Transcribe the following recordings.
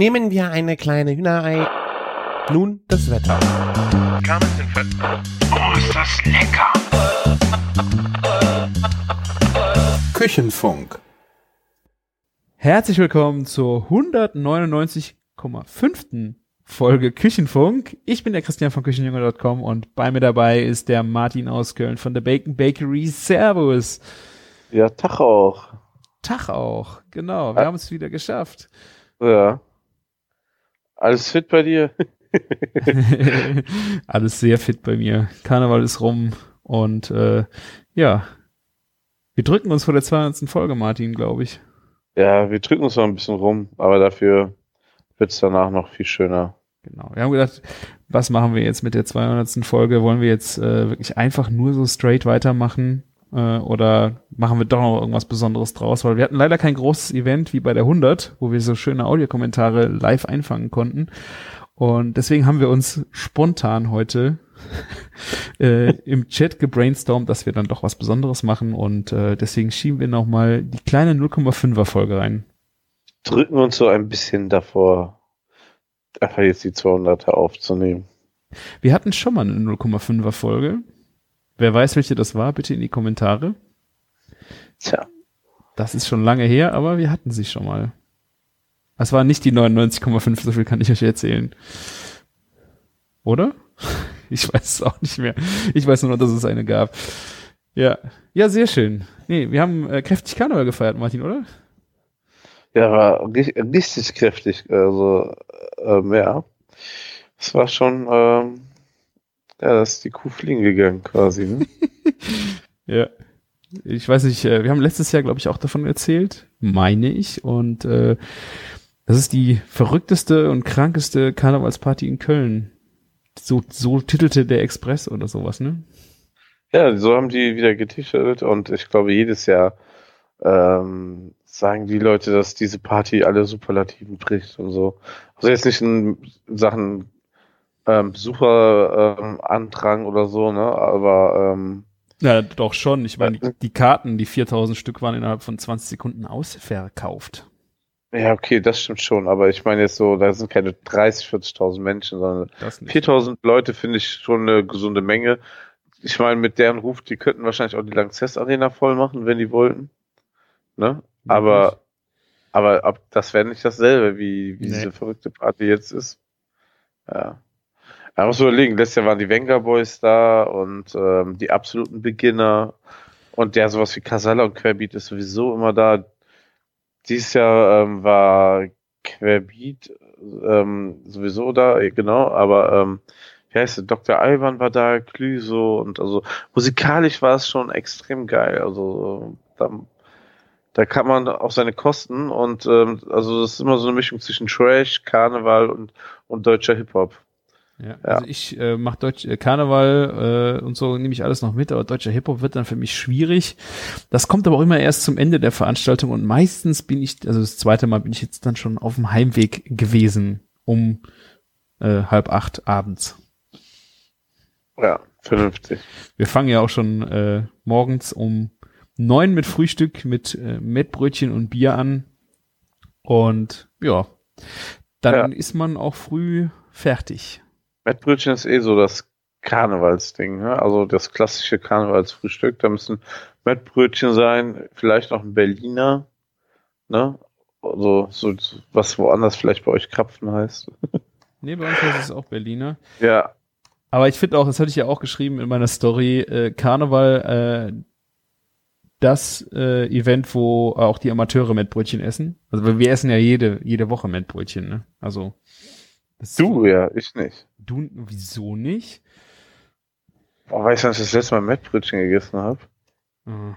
Nehmen wir eine kleine Hühnerei. Nun das Wetter. Oh, ist das lecker! Küchenfunk. Herzlich willkommen zur 199,5. Folge Küchenfunk. Ich bin der Christian von Küchenjunge.com und bei mir dabei ist der Martin aus Köln von der Bacon Bakery. Servus. Ja, Tag auch. Tag auch. Genau, wir Ja. haben es wieder geschafft. Ja. Alles fit bei dir? Alles sehr fit bei mir. Karneval ist rum und äh, ja, wir drücken uns vor der 200. Folge, Martin, glaube ich. Ja, wir drücken uns noch ein bisschen rum, aber dafür wird's danach noch viel schöner. Genau. Wir haben gedacht, was machen wir jetzt mit der 200. Folge? Wollen wir jetzt äh, wirklich einfach nur so straight weitermachen? Äh, oder machen wir doch noch irgendwas Besonderes draus? Weil wir hatten leider kein großes Event wie bei der 100, wo wir so schöne Audiokommentare live einfangen konnten. Und deswegen haben wir uns spontan heute äh, im Chat gebrainstormt, dass wir dann doch was Besonderes machen. Und äh, deswegen schieben wir nochmal die kleine 0,5er Folge rein. Drücken uns so ein bisschen davor, einfach jetzt die 200er aufzunehmen. Wir hatten schon mal eine 0,5er Folge. Wer weiß, welche das war, bitte in die Kommentare. Tja, Das ist schon lange her, aber wir hatten sie schon mal. Das war nicht die 99,5, so viel kann ich euch erzählen. Oder? Ich weiß es auch nicht mehr. Ich weiß nur noch, dass es eine gab. Ja. Ja, sehr schön. Nee, wir haben äh, kräftig Karneval gefeiert, Martin, oder? ja, war ri- richtig kräftig. Also, ähm, ja. Es war schon, ähm, ja, da ist die Kuh fliegen gegangen quasi. Ne? Ja. Ich weiß nicht, äh, wir haben letztes Jahr, glaube ich, auch davon erzählt, meine ich. Und äh, das ist die verrückteste und krankeste Karnevalsparty in Köln. So, so titelte der Express oder sowas, ne? Ja, so haben die wieder getitelt und ich glaube, jedes Jahr ähm, sagen die Leute, dass diese Party alle Superlativen bricht und so. Also jetzt nicht in Sachen ähm, Besucher ähm, oder so, ne? Aber ähm, Ja, doch schon. Ich meine, die, die Karten, die 4000 Stück waren innerhalb von 20 Sekunden ausverkauft. ja, okay, das stimmt schon. Aber ich meine jetzt so, da sind keine 30, 40.000 Menschen, sondern Das nicht. 4000 Leute finde ich schon eine gesunde Menge. Ich meine, mit deren Ruf, die könnten wahrscheinlich auch die Lanxess Arena voll machen, wenn die wollten. Ne? Aber, aber ab, das wäre nicht dasselbe, wie, wie Nee. diese verrückte Party jetzt ist. Ja. Man muss überlegen, letztes Jahr waren die Venga Boys da und ähm, die absoluten Beginner und der sowas wie Casalla und Querbeat ist sowieso immer da. Dieses Jahr ähm, war Querbeat ähm, sowieso da, genau, aber ähm, wie heißt es, Dr. Alban war da, Clüso und also musikalisch war es schon extrem geil. Also da, da kann man auch seine Kosten und ähm, also das ist immer so eine Mischung zwischen Trash, Karneval und, und deutscher Hip-Hop. Ja, Ja. also ich äh, mache Deutsch äh, Karneval äh, und so nehme ich alles noch mit, aber deutscher Hip-Hop wird dann für mich schwierig. Das kommt aber auch immer erst zum Ende der Veranstaltung und meistens bin ich, also das zweite Mal bin ich jetzt dann schon auf dem Heimweg gewesen um äh, halb acht abends. Ja, vernünftig. Wir fangen ja auch schon äh, morgens um neun mit Frühstück, mit äh, Mettbrötchen und Bier an. Und ja, dann Ja. ist man auch früh fertig. Mettbrötchen ist eh so das Karnevalsding, ne? also das klassische Karnevalsfrühstück. Da müssen Mettbrötchen sein, vielleicht noch ein Berliner, ne? Also so was woanders vielleicht bei euch Krapfen heißt. Nee, bei uns heißt es auch Berliner. Ja, Aber ich finde auch, das hatte ich ja auch geschrieben in meiner Story, äh, Karneval, äh, das äh, Event, wo auch die Amateure Mettbrötchen essen. Also wir essen ja jede, jede Woche Mettbrötchen, ne? Also das du ja, ich nicht. Du wieso nicht? Boah, weißt du, wann ich das letzte Mal Mettbrötchen gegessen habe? Ah.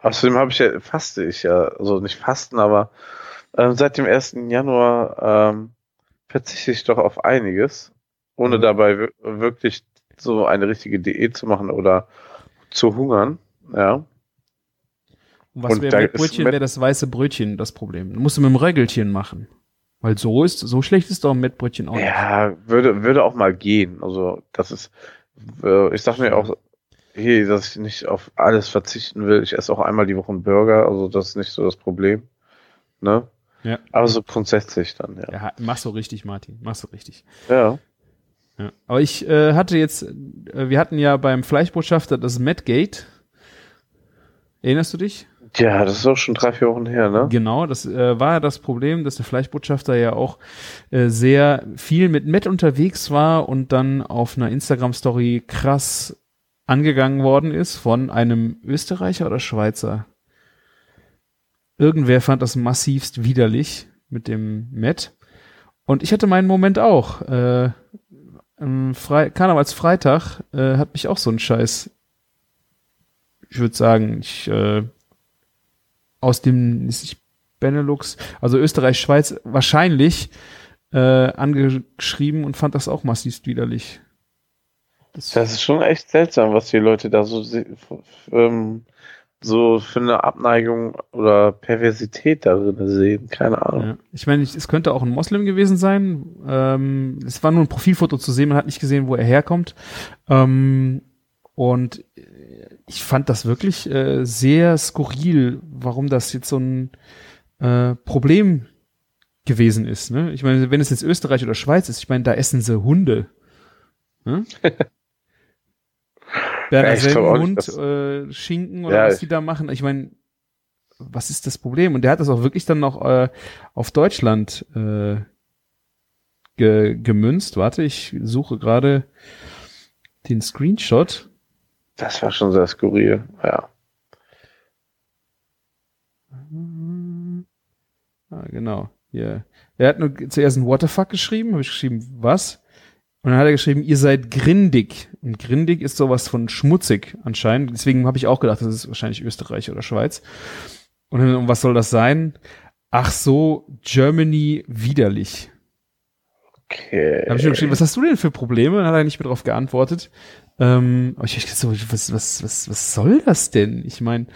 Außerdem habe ich ja, faste ich ja, also nicht fasten, aber ähm, seit dem 1. Januar ähm, verzichte ich doch auf einiges, ohne Mhm. dabei wir- wirklich so eine richtige Diät zu machen oder zu hungern. Ja. Und was wäre Mettbrötchen, Mett- wäre das weiße Brötchen das Problem. Du musst du mit dem Röggelchen machen. Weil so ist, so schlecht ist doch ein Mettbrötchen auch nicht. Ja, würde, würde auch mal gehen. Also, das ist, äh, ich sag mir auch, hey, dass ich nicht auf alles verzichten will. Ich esse auch einmal die Woche einen Burger, also das ist nicht so das Problem. Ne? Ja. Aber so grundsätzlich dann, ja. Ja, machst du richtig, Martin. Machst du richtig. Ja. Ja. Aber ich äh, hatte jetzt, äh, wir hatten ja beim Fleischbotschafter das Medgate. Erinnerst du dich? Ja, das ist auch schon drei, vier Wochen her, ne? Genau, das äh, war ja das Problem, dass der Fleischbotschafter ja auch äh, sehr viel mit Matt unterwegs war und dann auf einer Instagram-Story krass angegangen worden ist von einem Österreicher oder Schweizer. Irgendwer fand das massivst widerlich mit dem Matt. Und ich hatte meinen Moment auch. Äh, Fre Karnevalsfreitag äh, hat mich auch so ein Scheiß, ich würde sagen, ich äh, aus dem ist nicht Benelux, also Österreich, Schweiz wahrscheinlich äh, angeschrieben und fand das auch massiv widerlich. Das, das ist schon echt seltsam, was die Leute da so ähm, so für eine Abneigung oder Perversität darin sehen. Keine Ahnung. Ja. Ich meine, es könnte auch ein Moslem gewesen sein. Ähm, es war nur ein Profilfoto zu sehen, man hat nicht gesehen, wo er herkommt. Ähm, und ich fand das wirklich äh, sehr skurril, warum das jetzt so ein äh, Problem gewesen ist. Ne? Ich meine, wenn es jetzt Österreich oder Schweiz ist, ich meine, da essen sie Hunde. Ne? Berner ja, Hund, äh, Schinken oder ja, was die da machen. Ich meine, was ist das Problem? Und der hat das auch wirklich dann noch äh, auf Deutschland äh, ge gemünzt. Warte, ich suche gerade den Screenshot. Das war schon sehr skurril, ja. Ah, genau. Hier. Er hat nur zuerst ein What the fuck geschrieben, habe ich geschrieben, was? Und dann hat er geschrieben, ihr seid grindig. Und grindig ist sowas von schmutzig anscheinend. Deswegen habe ich auch gedacht, das ist wahrscheinlich Österreich oder Schweiz. Und dann, was soll das sein? Ach so, Germany widerlich. Okay. Da habe ich schon geschrieben, was hast du denn für Probleme? Dann hat er nicht mehr drauf geantwortet. Ähm, aber ich hab so, was, was, was, was soll das denn? Ich meine,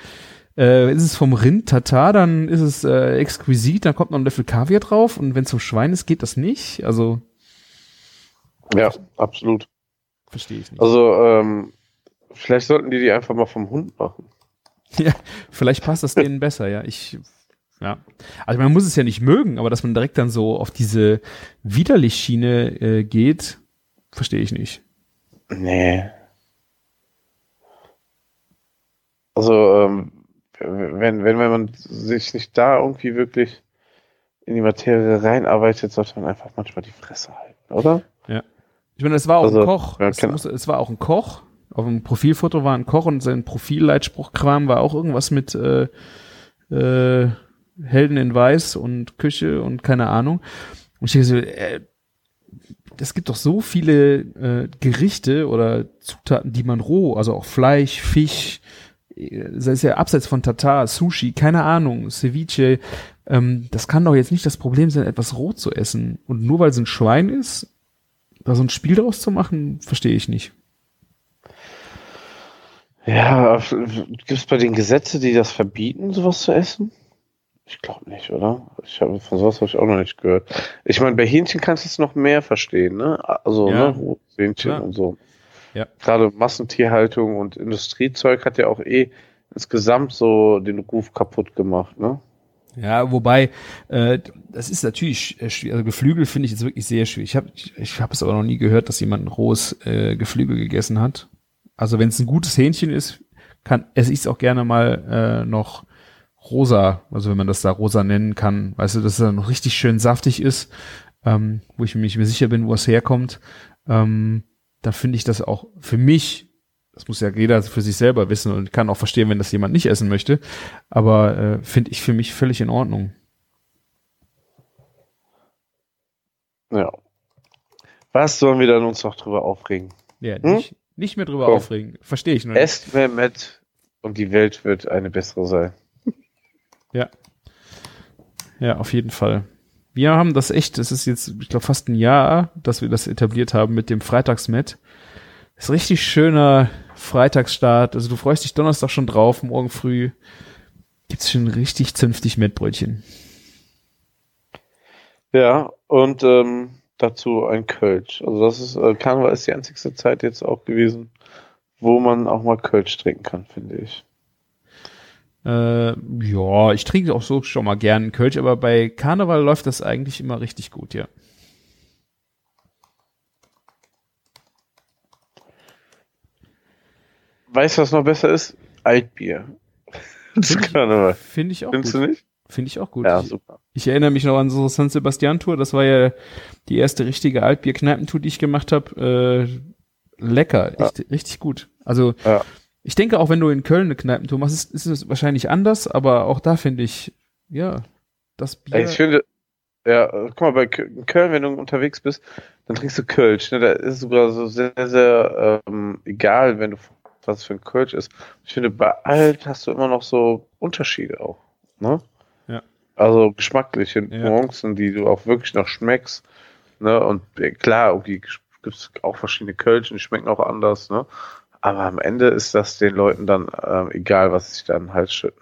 äh, ist es vom Rind Tatar, dann ist es äh, exquisit, dann kommt noch ein Löffel Kaviar drauf und wenn es zum Schwein ist, geht das nicht. Also ja, absolut. Verstehe ich nicht. Also ähm, vielleicht sollten die die einfach mal vom Hund machen. Ja, vielleicht passt das denen besser. Ja, ich ja. Also man muss es ja nicht mögen, aber dass man direkt dann so auf diese widerlich Schiene äh, geht, verstehe ich nicht. Nee. Also, ähm, wenn, wenn, wenn man sich nicht da irgendwie wirklich in die Materie reinarbeitet, sollte man einfach manchmal die Fresse halten, oder? Ja. Ich meine, es war auch also, ein Koch. Ja, es, muss, es war auch ein Koch. Auf dem Profilfoto war ein Koch und sein Profilleitspruchkram war auch irgendwas mit äh, äh, Helden in Weiß und Küche und keine Ahnung. Und ich denke so, äh, es gibt doch so viele äh, Gerichte oder Zutaten, die man roh, also auch Fleisch, Fisch, das ist ja abseits von Tatar, Sushi, keine Ahnung, Ceviche, ähm, das kann doch jetzt nicht das Problem sein, etwas roh zu essen. Und nur weil es ein Schwein ist, da so ein Spiel draus zu machen, verstehe ich nicht. Ja, gibt es bei den Gesetze, die das verbieten, sowas zu essen? Ich glaube nicht, oder? Ich habe von sowas habe ich auch noch nicht gehört. Ich meine, bei Hähnchen kannst du es noch mehr verstehen, ne? Also, ja. ne, Hähnchen ja. und so. Ja. Gerade Massentierhaltung und Industriezeug hat ja auch eh insgesamt so den Ruf kaputt gemacht, ne? Ja, wobei, äh, das ist natürlich schwierig. Also Geflügel finde ich jetzt wirklich sehr schwierig. Ich habe ich, ich hab es aber noch nie gehört, dass jemand ein rohes äh, Geflügel gegessen hat. Also wenn es ein gutes Hähnchen ist, kann esse ich es auch gerne mal äh, noch rosa, also wenn man das da rosa nennen kann, weißt du, dass es dann noch richtig schön saftig ist, ähm, wo ich mir nicht mehr sicher bin, wo es herkommt. Ähm, da finde ich das auch für mich das muss ja jeder für sich selber wissen und kann auch verstehen, wenn das jemand nicht essen möchte. Aber äh, finde ich für mich völlig in Ordnung. Ja. Was sollen wir dann uns noch drüber aufregen? Ja, hm? nicht, nicht mehr drüber Komm. aufregen. Verstehe ich nur nicht. Esst mehr mit und die Welt wird eine bessere sein. Ja. Ja, auf jeden Fall. Wir haben das echt, das ist jetzt, ich glaube, fast ein Jahr, dass wir das etabliert haben mit dem Freitagsmet. Ist richtig schöner Freitagsstart. Also du freust dich Donnerstag schon drauf, morgen früh gibt's schon richtig zünftig Mettbrötchen. Ja, und ähm, dazu ein Kölsch. Also das ist, äh, Karneval ist die einzigste Zeit jetzt auch gewesen, wo man auch mal Kölsch trinken kann, finde ich. Äh, ja, ich trinke auch so schon mal gern einen Kölsch, aber bei Karneval läuft das eigentlich immer richtig gut, ja. Weißt du, was noch besser ist? Altbier. Das Finde ich, Karneval. find ich auch Findest gut. du nicht? Finde ich auch gut. Ja, ich, super. ich erinnere mich noch an so San Sebastian Tour. Das war ja die erste richtige Altbier-Kneipentour, die ich gemacht habe. Äh, lecker, echt, richtig gut. Also Ja. Ich denke auch, wenn du in Köln eine Kneipentour machst, ist, ist es wahrscheinlich anders, aber auch da finde ich, ja, das Bier. Ich finde, ja, guck mal, bei Köln, wenn du unterwegs bist, dann trinkst du Kölsch. Ne? Da ist es sogar so sehr, sehr ähm, egal, wenn du was für ein Kölsch ist. Ich finde, bei Alt hast du immer noch so Unterschiede auch. Ne? Ja. Also geschmackliche Ja. Nuancen, die du auch wirklich noch schmeckst. Ne? Und äh, klar, irgendwie gibt es auch verschiedene Kölschen, die schmecken auch anders. Ne? Aber am Ende ist das den Leuten dann ähm, egal, was sie sich da in den Hals schütten.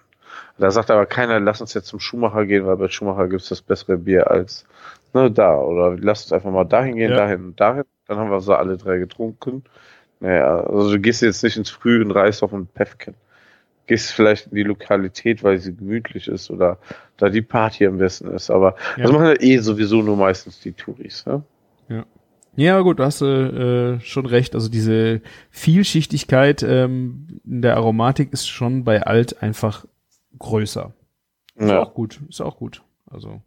Da sagt aber keiner, lass uns jetzt zum Schuhmacher gehen, weil bei Schuhmacher gibt es das bessere Bier als ne, da. Oder lass uns einfach mal dahin gehen, Ja. dahin und dahin. Dann haben wir so alle drei getrunken. Naja, also du gehst jetzt nicht ins Früh in Reisdorf und Pefken. Gehst vielleicht in die Lokalität, weil sie gemütlich ist oder da die Party am besten ist. Aber Ja. das machen ja eh sowieso nur meistens die Touris. Ne? Ja, gut, du hast äh, schon recht. Also diese Vielschichtigkeit ähm, in der Aromatik ist schon bei Alt einfach größer. Ist Ja. auch gut, ist auch gut. Also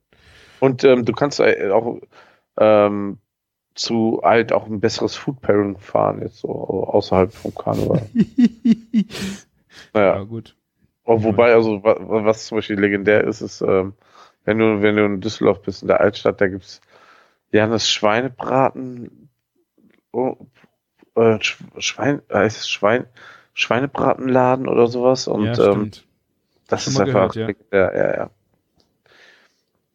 Und ähm, du kannst auch ähm, zu alt auch ein besseres Food Pairing fahren, jetzt so außerhalb vom Karneval. ja, Naja, gut. auch wobei, also wa- wa- was zum Beispiel legendär ist, ist, ähm, wenn du, wenn du in Düsseldorf bist, in der Altstadt, da gibt's ja das Schweinebraten, oh, äh, Sch- Schwein, es Schwein, Schweinebratenladen oder sowas und ja, ähm, das ist einfach, gehört, ja. ja, ja, ja.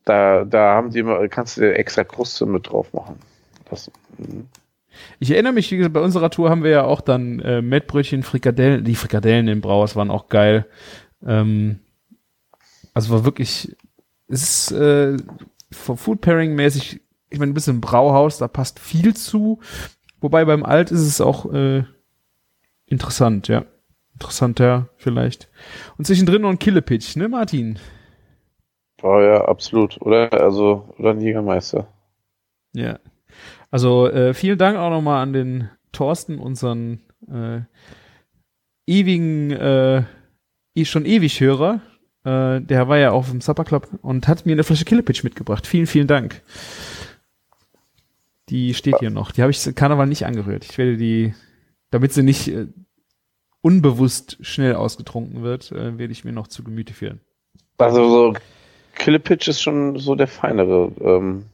Da, da haben die immer, kannst du dir extra Kruste mit drauf machen. Das, mhm. Ich erinnere mich, wie gesagt, bei unserer Tour haben wir ja auch dann äh, Mettbrötchen, Frikadellen, die Frikadellen im Brauhaus waren auch geil. Ähm, also war wirklich, es ist äh, vom Food Pairing mäßig, ich meine, ein bisschen im Brauhaus, da passt viel zu. Wobei beim Alt ist es auch äh, interessant, ja. Interessanter vielleicht. Und zwischendrin noch ein Killepitch, ne, Martin? Oh ja, absolut. Oder? Also, oder ein Jägermeister. Ja. Also äh, vielen Dank auch nochmal an den Thorsten, unseren äh, ewigen, äh, eh- schon ewig Hörer. Äh, der war ja auf dem Supper Club und hat mir eine Flasche Killepitch mitgebracht. Vielen, vielen Dank. Die steht hier noch. Die habe ich Karneval nicht angerührt. Ich werde die, damit sie nicht äh, unbewusst schnell ausgetrunken wird, äh, werde ich mir noch zu Gemüte führen. Also, so, Killepitch ist schon so der feinere ähm,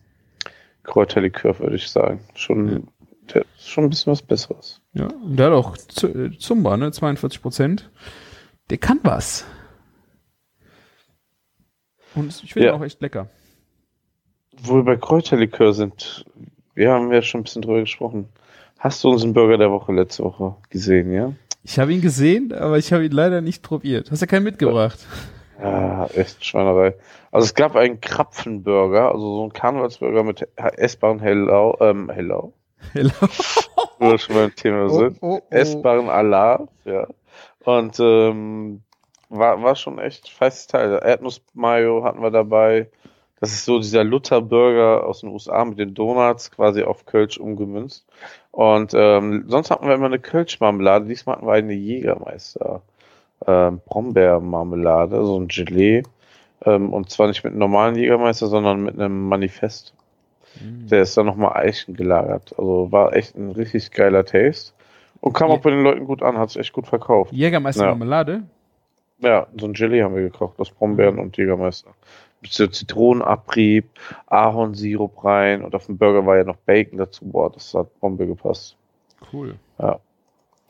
Kräuterlikör, würde ich sagen. Schon, der ist schon ein bisschen was Besseres. Ja, und der hat auch Z äh, Zumba, ne? 42 Prozent. Der kann was. Und ich finde Ja. ihn auch echt lecker. Wo wir bei Kräuterlikör sind, wir haben ja schon ein bisschen drüber gesprochen. Hast du unseren Burger der Woche letzte Woche gesehen, ja? Ich habe ihn gesehen, aber ich habe ihn leider nicht probiert. Hast du keinen mitgebracht? Ja, echt Schweinerei. Also es gab einen Krapfenburger, also so einen Karnevalsburger mit essbaren Hellau, ähm, Hellau, Hello. wo wir schon beim Thema sind. oh, essbaren Alarv, ja. Und ähm, war, war schon echt feistes Teil. Erdnussmayo hatten wir dabei. Das ist so dieser Luther-Burger aus den USA mit den Donuts quasi auf Kölsch umgemünzt. Und ähm, sonst hatten wir immer eine Kölsch-Marmelade. Diesmal hatten wir eine Jägermeister ähm, Brombeermarmelade, so ein Gelee. Ähm, und zwar nicht mit einem normalen Jägermeister, sondern mit einem Manifest. Mm. Der ist dann nochmal Eichen gelagert. Also war echt ein richtig geiler Taste. Und kam auch bei den Leuten gut an, hat sich echt gut verkauft. Jägermeister Ja. Marmelade. Ja, so ein Gelee haben wir gekocht, aus Brombeeren und Jägermeister. So Zitronenabrieb, Ahornsirup rein und auf dem Burger war ja noch Bacon dazu. Boah, das hat Bombe gepasst. Cool.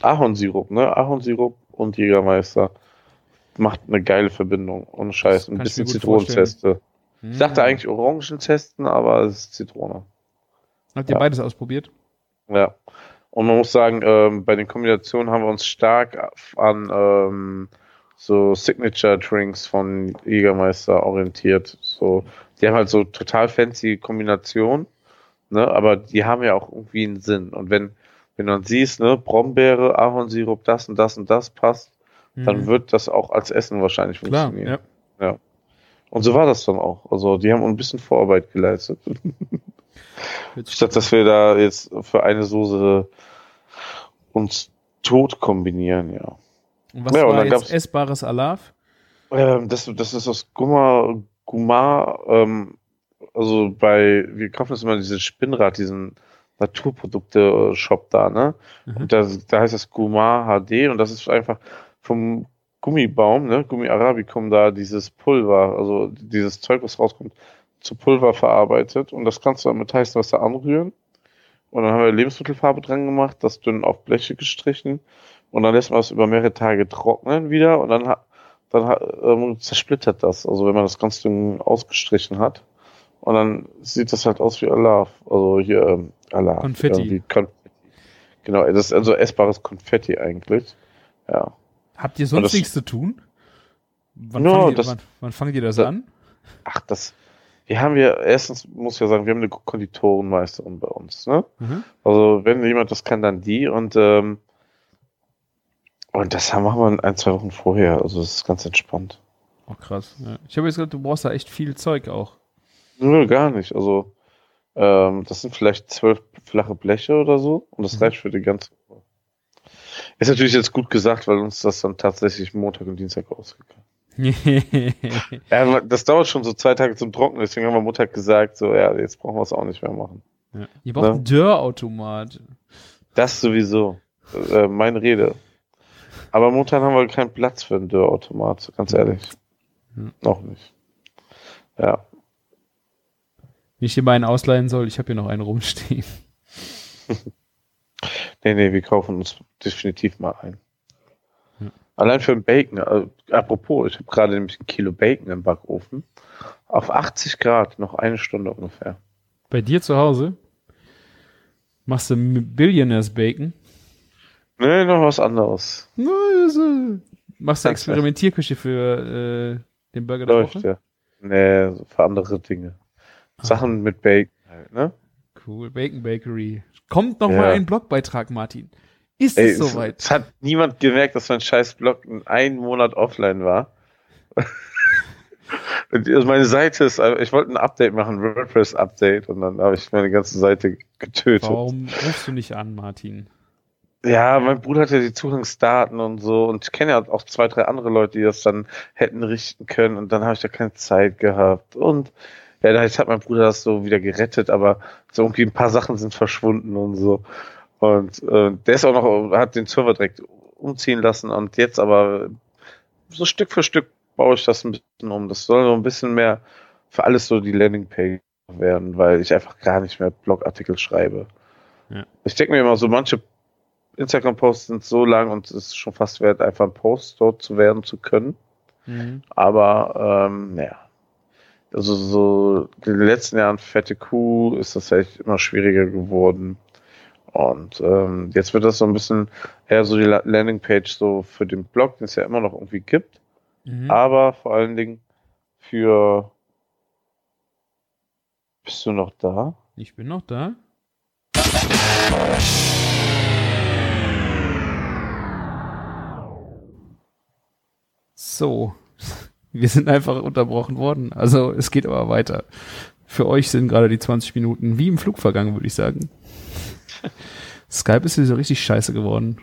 Ahornsirup, ne? Ahornsirup und Jägermeister. Macht eine geile Verbindung. Ohne Scheiß. Ein bisschen Zitronenzeste. Mm. Ich dachte eigentlich Orangenzesten, aber es ist Zitrone. Habt ihr Ja. beides ausprobiert? Ja. Und man muss sagen, ähm, bei den Kombinationen haben wir uns stark an ähm, so Signature Drinks von Jägermeister orientiert. So, die haben halt so total fancy Kombinationen, ne, aber die haben ja auch irgendwie einen Sinn. Und wenn, wenn dann siehst, ne, Brombeere, Ahornsirup, das und das und das passt, dann Mhm. wird das auch als Essen wahrscheinlich Klar, funktionieren. ja. Und so war das dann auch. Also die haben ein bisschen Vorarbeit geleistet. Statt dass wir da jetzt für eine Soße uns tot kombinieren, ja. Und was Ja, und war dann jetzt essbares Alaf? Ähm, das, das ist aus Gumma, Gumar, ähm, also bei, wir kaufen das immer diesen Spinnrad, diesen Naturprodukte-Shop da, ne? Mhm. Und da, da heißt das Gumar HD und das ist einfach vom Gummibaum, ne? Gummi Arabicum da dieses Pulver, also dieses Zeug, was rauskommt, zu Pulver verarbeitet und das kannst du dann mit heißem Wasser anrühren. Und dann haben wir Lebensmittelfarbe dran gemacht, das dünn auf Bleche gestrichen und dann lässt man es über mehrere Tage trocknen wieder und dann, dann ähm, zersplittert das, also wenn man das ganz dünn ausgestrichen hat. Und dann sieht das halt aus wie Alaf, also hier ähm, Alaf. Konfetti. Konfetti. Genau, das ist also essbares Konfetti eigentlich. Ja. Habt ihr sonst das- nichts zu tun? Wann, Ja, fangt ihr, das- wann, wann fangt ihr das Da- an? Ach, das. Wir haben wir, erstens muss ich ja sagen, wir haben eine Konditorenmeisterin bei uns, ne? Mhm. Also wenn jemand das kann, dann die und ähm, und das haben- machen wir ein, zwei Wochen vorher. Also das ist ganz entspannt. Oh, krass. Ja. Ich habe jetzt gesagt, du brauchst da echt viel Zeug auch. Nö, gar nicht. Also ähm, das sind vielleicht zwölf flache Bleche oder so und das Mhm. reicht für die ganze Woche. Ist natürlich jetzt gut gesagt, weil uns das dann tatsächlich Montag und Dienstag ausgegangen. Ja, das dauert schon so zwei Tage zum Trocknen, deswegen haben wir Montag gesagt, so ja, jetzt brauchen wir es auch nicht mehr machen. ja. Ihr braucht Ja. einen Dörrautomat. Das sowieso. Äh, meine Rede. Aber momentan haben wir keinen Platz für einen Dörrautomat, ganz ehrlich. Hm. Noch nicht. Ja. Wenn ich dir mal einen ausleihen soll, ich habe hier noch einen rumstehen. Nee, nee, wir kaufen uns definitiv mal ein. Ja. Allein für den Bacon. Äh, apropos, ich habe gerade nämlich ein Kilo Bacon im Backofen. Auf 80 Grad, noch eine Stunde ungefähr. Bei dir zu Hause machst du Billionaires Bacon. Nee, noch was anderes. Äh, Machst du Experimentierküche für äh, den Burger der Läuft Woche? ja. Nee, für andere Dinge. Ah. Sachen mit Bacon halt, ne? Cool, Bacon Bakery. Kommt noch Ja. mal ein Blogbeitrag, Martin. Ist Ey, es soweit? es hat niemand gemerkt, dass mein scheiß Blog in einen Monat offline war. Also meine Seite ist, ich wollte ein Update machen, ein WordPress-Update, und dann habe ich meine ganze Seite getötet. Warum rufst du nicht an, Martin? Ja, mein Bruder hat ja die Zugangsdaten und so, und ich kenne ja auch zwei, drei andere Leute, die das dann hätten richten können, und dann habe ich da keine Zeit gehabt. Und ja, jetzt hat mein Bruder das so wieder gerettet, aber so irgendwie ein paar Sachen sind verschwunden und so. Und äh, der ist auch noch, hat den Server direkt umziehen lassen und jetzt aber so Stück für Stück baue ich das ein bisschen um. Das soll so ein bisschen mehr für alles so die Landingpage werden, weil ich einfach gar nicht mehr Blogartikel schreibe. Ja. Ich denke mir immer so, manche Instagram-Posts sind so lang und es ist schon fast wert, einfach ein Post dort zu werden zu können. Mhm. Aber ähm, naja. Also so in den letzten Jahren fette Kuh ist das echt immer schwieriger geworden. Und ähm, jetzt wird das so ein bisschen eher so die La- Landingpage so für den Blog, den es ja immer noch irgendwie gibt, Mhm. aber vor allen Dingen für Bist du noch da? Ich bin noch da. So. Wir sind einfach unterbrochen worden. Also es geht aber weiter. Für euch sind gerade die 20 Minuten wie im Flug vergangen, würde ich sagen. Skype ist hier so richtig scheiße geworden.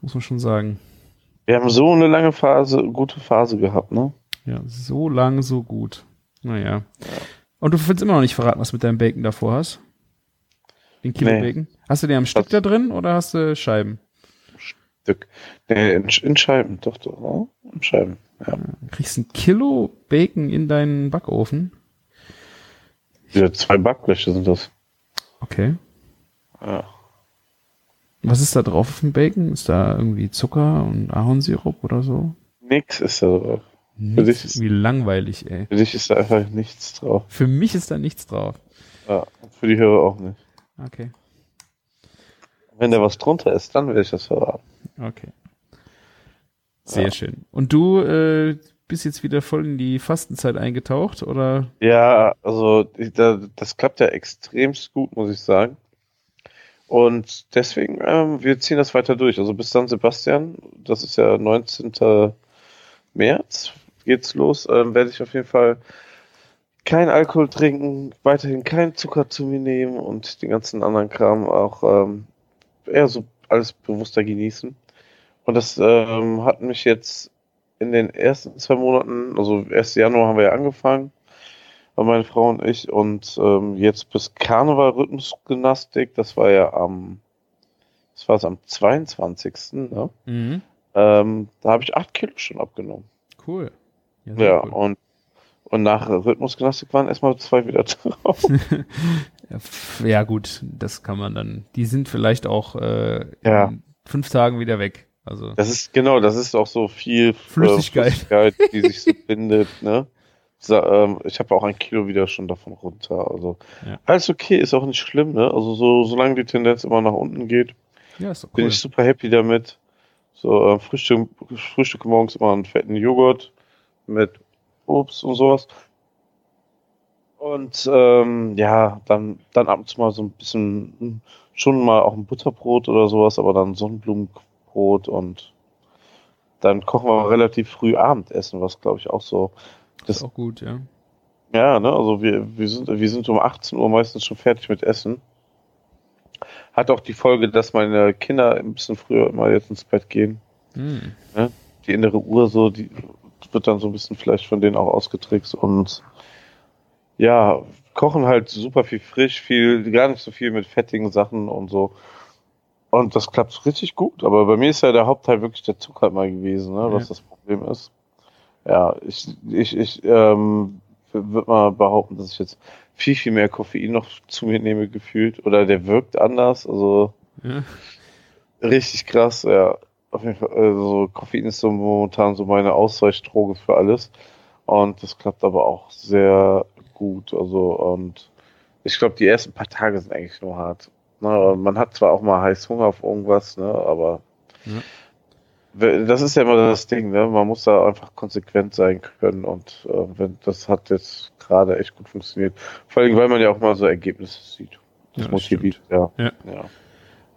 Muss man schon sagen. Wir haben so eine lange Phase, gute Phase gehabt, ne? Ja, so lang, so gut. Naja. Und du willst immer noch nicht verraten, was du mit deinem Bacon davor hast? Den Kilo Nee. Bacon? Hast du den am Stück da drin oder hast du Scheiben? Stück. Nee, in, in Scheiben, doch, doch, ja? in Scheiben. Ja. Du kriegst ein Kilo Bacon in deinen Backofen. Diese zwei Backbleche sind das. Okay. Ja. Was ist da drauf auf dem Bacon? Ist da irgendwie Zucker und Ahornsirup oder so? Nix ist da drauf. Nichts, dich ist- wie langweilig, ey. Für dich ist da einfach nichts drauf. Für mich ist da nichts drauf. Ja, für die Hörer auch nicht. Okay. Wenn da was drunter ist, dann will ich das verraten. Okay. Sehr Ja. schön. Und du äh, bist jetzt wieder voll in die Fastenzeit eingetaucht, oder? Ja, also das klappt ja extremst gut, muss ich sagen. Und deswegen, ähm, wir ziehen das weiter durch. Also bis San Sebastian, das ist ja 19. März, geht's los, ähm, werde ich auf jeden Fall kein Alkohol trinken, weiterhin kein Zucker zu mir nehmen und den ganzen anderen Kram auch ähm, eher so alles bewusster genießen. Und das ähm, hat mich jetzt in den ersten zwei Monaten, also 1. Januar haben wir ja angefangen, meine Frau und ich, und ähm, jetzt bis Karneval Rhythmusgymnastik, das war ja am, das war es am 22. Ne? Mhm. Ähm, da habe ich acht Kilo schon abgenommen. Cool. Ja, ja cool. und und nach Rhythmusgymnastik waren erstmal zwei wieder drauf. ja, gut, das kann man dann. Die sind vielleicht auch äh, ja. in fünf Tagen wieder weg. Also das ist genau, das ist auch so viel Flüssigkeit, äh, Flüssigkeit die sich so bindet. Ne? So, ähm, ich habe auch ein Kilo wieder schon davon runter. Also Ja. alles okay, ist auch nicht schlimm. Ne? Also so solange die Tendenz immer nach unten geht, ja, doch bin cool. ich super happy damit. So äh, Frühstück, Frühstück morgens immer einen fetten Joghurt mit Obst und sowas. Und ähm, ja, dann, dann ab und zu mal so ein bisschen, hm, schon mal auch ein Butterbrot oder sowas, aber dann Sonnenblumenbrot und dann kochen wir relativ früh Abendessen, was glaube ich auch so. das ist auch gut, ja. Ja, ne, also wir, wir sind, wir sind um 18 Uhr meistens schon fertig mit Essen. Hat auch die Folge, dass meine Kinder ein bisschen früher immer jetzt ins Bett gehen. Hm. Die innere Uhr so, die wird dann so ein bisschen vielleicht von denen auch ausgetrickst und ja, kochen halt super viel frisch, viel, gar nicht so viel mit fettigen Sachen und so. Und das klappt richtig gut. Aber bei mir ist ja der Hauptteil wirklich der Zucker mal gewesen, ne, was Ja. das Problem ist. Ja, ich, ich, ich ähm, würde mal behaupten, dass ich jetzt viel, viel mehr Koffein noch zu mir nehme, gefühlt. Oder der wirkt anders. Also Ja. richtig krass, ja. Auf jeden Fall, also Koffein ist so momentan so meine Ausweichdroge für alles. Und das klappt aber auch sehr gut. Also, und ich glaube, die ersten paar Tage sind eigentlich nur hart. Ne, man hat zwar auch mal heiß Hunger auf irgendwas, ne, aber Ja. das ist ja immer das Ding, ne? Man muss da einfach konsequent sein können und äh, wenn das hat jetzt gerade echt gut funktioniert. Vor allem, weil man ja auch mal so Ergebnisse sieht. Das Ja, motiviert, ja. Ja. ja.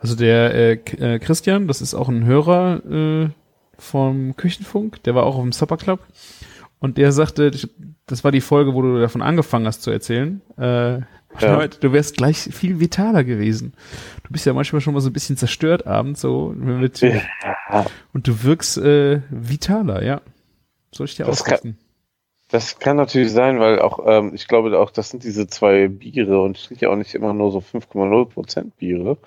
Also der äh, äh, Christian, das ist auch ein Hörer äh, vom Küchenfunk, der war auch auf dem Supper Club und der sagte, das war die Folge, wo du davon angefangen hast zu erzählen. Äh, Ja. Du wärst gleich viel vitaler gewesen. Du bist ja manchmal schon mal so ein bisschen zerstört abends so mit, Ja. und du wirkst äh, vitaler, ja. Soll ich dir Das kann- ausrichten? Das kann natürlich sein, weil auch, ähm, ich glaube auch, das sind diese zwei Biere und ich trinke ja auch nicht immer nur so 5,0% Biere.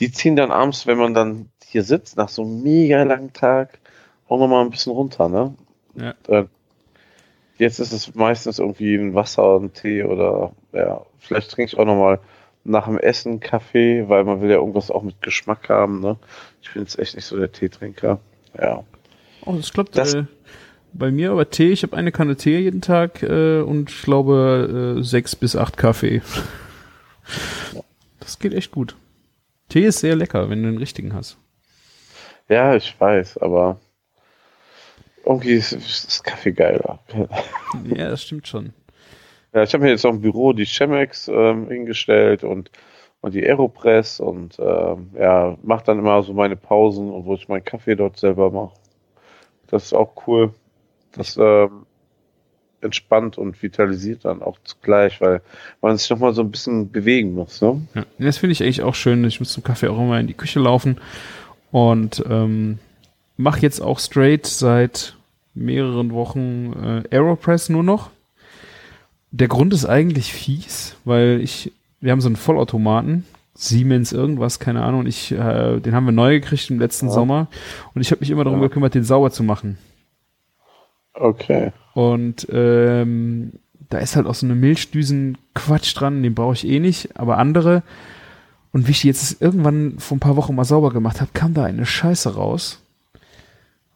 Die ziehen dann abends, wenn man dann hier sitzt, nach so einem mega langen Tag, auch nochmal ein bisschen runter, ne? Ja. Äh, jetzt ist es meistens irgendwie ein Wasser, ein Tee oder, ja, vielleicht trinke ich auch nochmal nach dem Essen Kaffee, weil man will ja irgendwas auch mit Geschmack haben, ne? Ich bin jetzt echt nicht so der Teetrinker. Ja. Oh, das klappt Das- äh, bei mir aber Tee. Ich habe eine Kanne Tee jeden Tag äh, und ich glaube äh, sechs bis acht Kaffee. Das geht echt gut. Tee ist sehr lecker, wenn du den richtigen hast. Ja, ich weiß, aber irgendwie ist, ist Kaffee geiler. Ja, das stimmt schon. Ja, ich habe mir jetzt auch im Büro die Chemex ähm, hingestellt und, und die Aeropress und ähm, ja, mache dann immer so meine Pausen und wo ich meinen Kaffee dort selber mache. Das ist auch cool. Das ähm, entspannt und vitalisiert dann auch zugleich, weil man sich nochmal so ein bisschen bewegen muss. Ne? Ja, das finde ich eigentlich auch schön. Ich muss zum Kaffee auch immer in die Küche laufen und ähm, mache jetzt auch straight seit mehreren Wochen äh, Aeropress nur noch. Der Grund ist eigentlich fies, weil ich, wir haben so einen Vollautomaten, Siemens irgendwas, keine Ahnung. Ich, äh, den haben wir neu gekriegt im letzten Ja. Sommer und ich habe mich immer darum Ja. gekümmert, den sauber zu machen. Okay. Und ähm, da ist halt auch so eine Milchdüsen-Quatsch dran, den brauche ich eh nicht, aber andere. Und wie ich die jetzt irgendwann vor ein paar Wochen mal sauber gemacht habe, kam da eine Scheiße raus.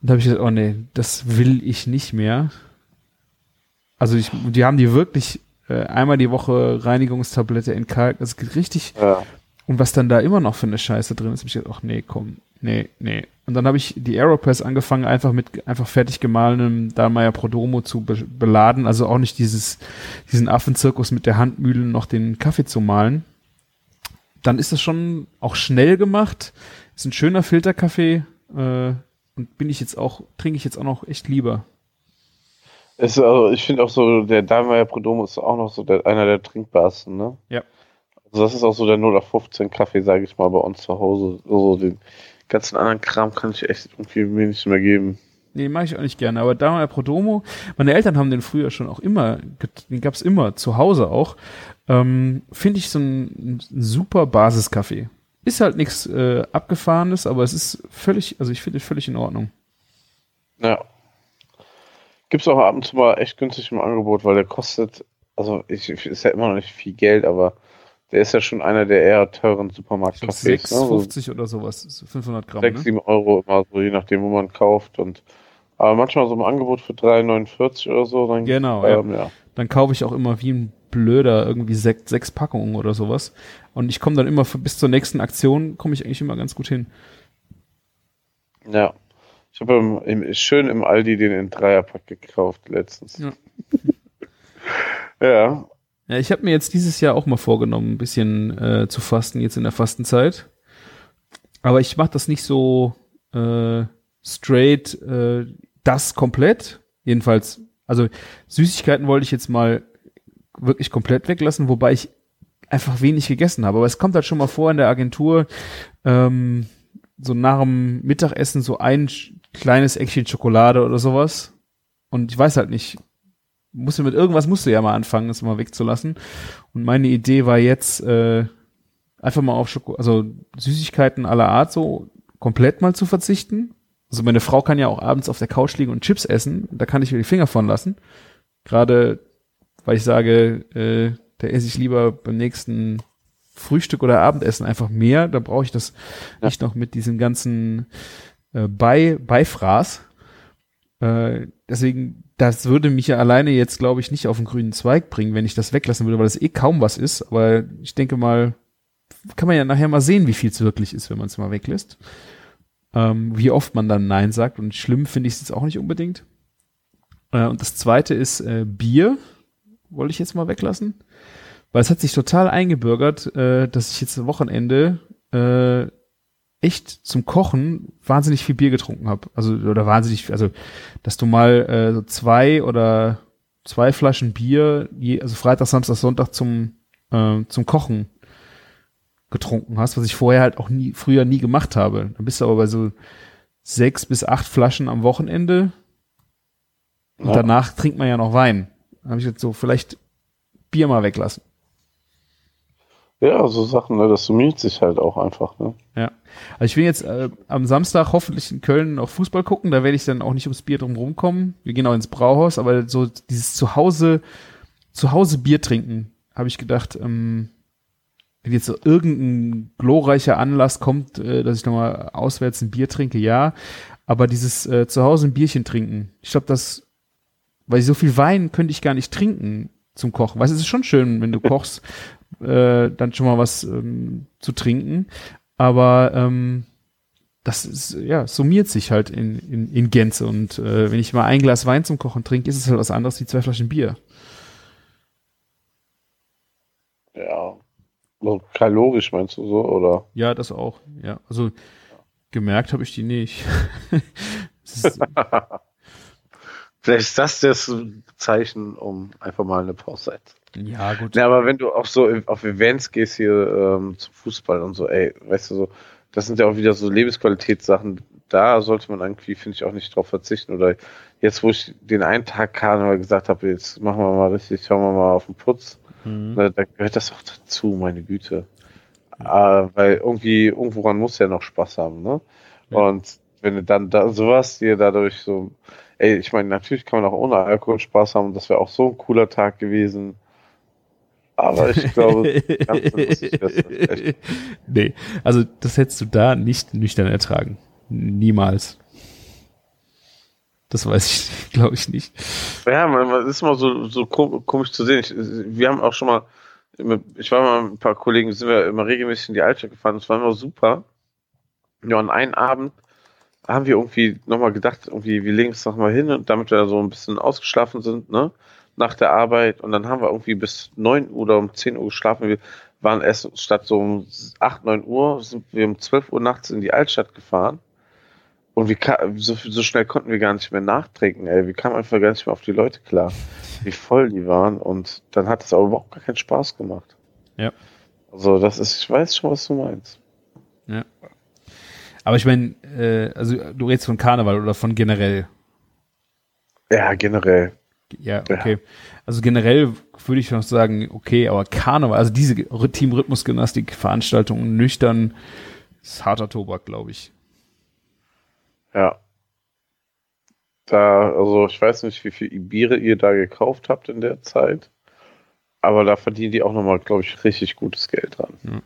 Und da habe ich gesagt, oh nee, das will ich nicht mehr. Also ich, die haben die wirklich äh, einmal die Woche Reinigungstablette entkalkt. Das geht richtig Ja. und was dann da immer noch für eine Scheiße drin ist, habe ich gedacht, ach nee, komm, nee, nee. Und dann habe ich die Aeropress angefangen, einfach mit einfach fertig gemahlenem Dahlmeier Prodomo zu be beladen. Also auch nicht dieses, diesen Affenzirkus mit der Handmühle noch den Kaffee zu mahlen. dann ist das schon auch schnell gemacht. Ist ein schöner Filterkaffee äh, und bin ich jetzt auch, trinke ich jetzt auch noch echt lieber. Ist, also ich finde auch so, der Daimler Prodomo ist auch noch so der, einer der trinkbarsten, ne? Ja. Also das ist auch so der 0 auf 15 Kaffee, sage ich mal, bei uns zu Hause. So den ganzen anderen Kram kann ich echt irgendwie mir nicht mehr geben. Nee, mache ich auch nicht gerne. Aber Daimler Prodomo, meine Eltern haben den früher schon auch immer, den gab's immer, zu Hause auch. Ähm, Finde ich so ein, ein super Basiskaffee. Ist halt nichts äh, Abgefahrenes, aber es ist völlig, also ich finde es völlig in Ordnung. Ja. Gibt's auch ab und zu mal echt günstig im Angebot, weil der kostet, also ich, ist ja immer noch nicht viel Geld, aber der ist ja schon einer der eher teuren Supermarktcafés. 6,50 ne? oder sowas, 500 Gramm. 6, ne? 7 Euro immer so, je nachdem, wo man kauft. Und aber manchmal so im Angebot für 3,49 oder so. Dann, Genau, ähm, ja. Dann kaufe ich auch immer wie ein Blöder irgendwie sechs, sechs Packungen oder sowas. Und ich komme dann immer für, bis zur nächsten Aktion, komme ich eigentlich immer ganz gut hin. Ja. Ich habe im, im, schön im Aldi den in Dreierpack gekauft letztens. Ja. ja. Ja, ich habe mir jetzt dieses Jahr auch mal vorgenommen, ein bisschen äh, zu fasten, jetzt in der Fastenzeit. Aber ich mache das nicht so äh, straight, äh, das komplett. Jedenfalls, also Süßigkeiten wollte ich jetzt mal wirklich komplett weglassen, wobei ich einfach wenig gegessen habe. Aber es kommt halt schon mal vor in der Agentur, ähm, so nach dem Mittagessen so ein kleines Eckchen Schokolade oder sowas. Und ich weiß halt nicht, musste mit irgendwas musst du ja mal anfangen, das mal wegzulassen. Und meine Idee war jetzt äh, einfach mal auf Schoko also Süßigkeiten aller Art so komplett mal zu verzichten. Also meine Frau kann ja auch abends auf der Couch liegen und Chips essen, da kann ich mir die Finger von lassen. Gerade weil ich sage, äh, da esse ich lieber beim nächsten Frühstück oder Abendessen einfach mehr, da brauche ich das Ja. nicht noch mit diesem ganzen äh, Bei Beifraß. Äh, deswegen, das würde mich ja alleine jetzt, glaube ich, nicht auf den grünen Zweig bringen, wenn ich das weglassen würde, weil das eh kaum was ist. Aber ich denke mal, kann man ja nachher mal sehen, wie viel es wirklich ist, wenn man es mal weglässt. Ähm, wie oft man dann Nein sagt. Und schlimm finde ich es jetzt auch nicht unbedingt. Äh, und das zweite ist äh, Bier. Wollte ich jetzt mal weglassen. Weil es hat sich total eingebürgert, äh, dass ich jetzt am Wochenende äh, echt zum Kochen wahnsinnig viel Bier getrunken habe. Also, oder wahnsinnig, viel- also, dass du mal äh, so zwei oder zwei Flaschen Bier, je, also Freitag, Samstag, Sonntag zum, äh, zum Kochen getrunken hast, was ich vorher halt auch nie, früher nie gemacht habe. Dann bist du aber bei so sechs bis acht Flaschen am Wochenende und Ja. danach trinkt man ja noch Wein. Dann habe ich jetzt so vielleicht Bier mal weglassen. Ja, so Sachen, ne, das summiert sich halt auch einfach, ne? Ja. Also ich will jetzt äh, am Samstag hoffentlich in Köln noch Fußball gucken, da werde ich dann auch nicht ums Bier drum rumkommen. Wir gehen auch ins Brauhaus, aber so dieses Zuhause, Zuhause Bier trinken, habe ich gedacht, ähm, wenn jetzt so irgendein glorreicher Anlass kommt, äh, dass ich nochmal auswärts ein Bier trinke, ja. Aber dieses äh, Zuhause ein Bierchen trinken, ich glaube, das, weil so viel Wein könnte ich gar nicht trinken zum Kochen. Weißt du, es ist schon schön, wenn du kochst, äh, dann schon mal was ähm, zu trinken. Aber ähm, das ist, ja, summiert sich halt in, in, in Gänze. Und äh, wenn ich mal ein Glas Wein zum Kochen trinke, ist es halt was anderes wie zwei Flaschen Bier. Ja. Kalorisch meinst du so, oder? Ja, das auch. Ja, also gemerkt habe ich die nicht. Ist, Vielleicht ist das das Zeichen, um einfach mal eine Pause einzulegen. ja, gut. Ja, aber wenn du auch so auf Events gehst hier ähm, zum Fußball und so, ey, weißt du so, das sind ja auch wieder so Lebensqualitätssachen. Da sollte man irgendwie, finde ich, auch nicht drauf verzichten. Oder jetzt, wo ich den einen Tag Karneval gesagt habe, jetzt machen wir mal richtig, schauen wir mal auf den Putz. Mhm. Da, da gehört das auch dazu, meine Güte. Äh, weil irgendwie, irgendworan muss ja noch Spaß haben, ne? Ja. Und wenn du dann da sowas dir dadurch so, ey, ich meine, natürlich kann man auch ohne Alkohol Spaß haben, das wäre auch so ein cooler Tag gewesen. Aber ich glaube, ganz wär's dann echt. nee, also das hättest du da nicht nüchtern ertragen. Niemals. Das weiß ich, glaube ich nicht. Ja, man, man ist immer so, so ko- komisch zu sehen. Ich, wir haben auch schon mal, ich war mal mit ein paar Kollegen, sind wir immer regelmäßig in die Altstadt gefahren, das war immer super. Ja, und einen Abend haben wir irgendwie nochmal gedacht, irgendwie, wir legen es nochmal hin, und damit wir so ein bisschen ausgeschlafen sind, ne? Nach der Arbeit. Und dann haben wir irgendwie bis 9 Uhr oder um 10 Uhr geschlafen. Wir waren erst statt so um 8, 9 Uhr, sind wir um 12 Uhr nachts in die Altstadt gefahren. Und ka- so, so schnell konnten wir gar nicht mehr nachtrinken, ey. Wir kamen einfach gar nicht mehr auf die Leute klar, wie voll die waren. Und dann hat es aber überhaupt gar keinen Spaß gemacht. Ja. Also, das ist, ich weiß schon, was du meinst. Ja. Aber ich meine, äh, also du redest von Karneval oder von generell? Ja, generell. Ja, Ja. okay. Also generell würde ich noch sagen, okay, aber Karneval, also diese Team Rhythmusgymnastik Veranstaltungen nüchtern ist harter Tobak, glaube ich. Ja. Da, also ich weiß nicht, wie viel Ibire ihr da gekauft habt in der Zeit. Aber da verdienen die auch nochmal, glaube ich, richtig gutes Geld dran.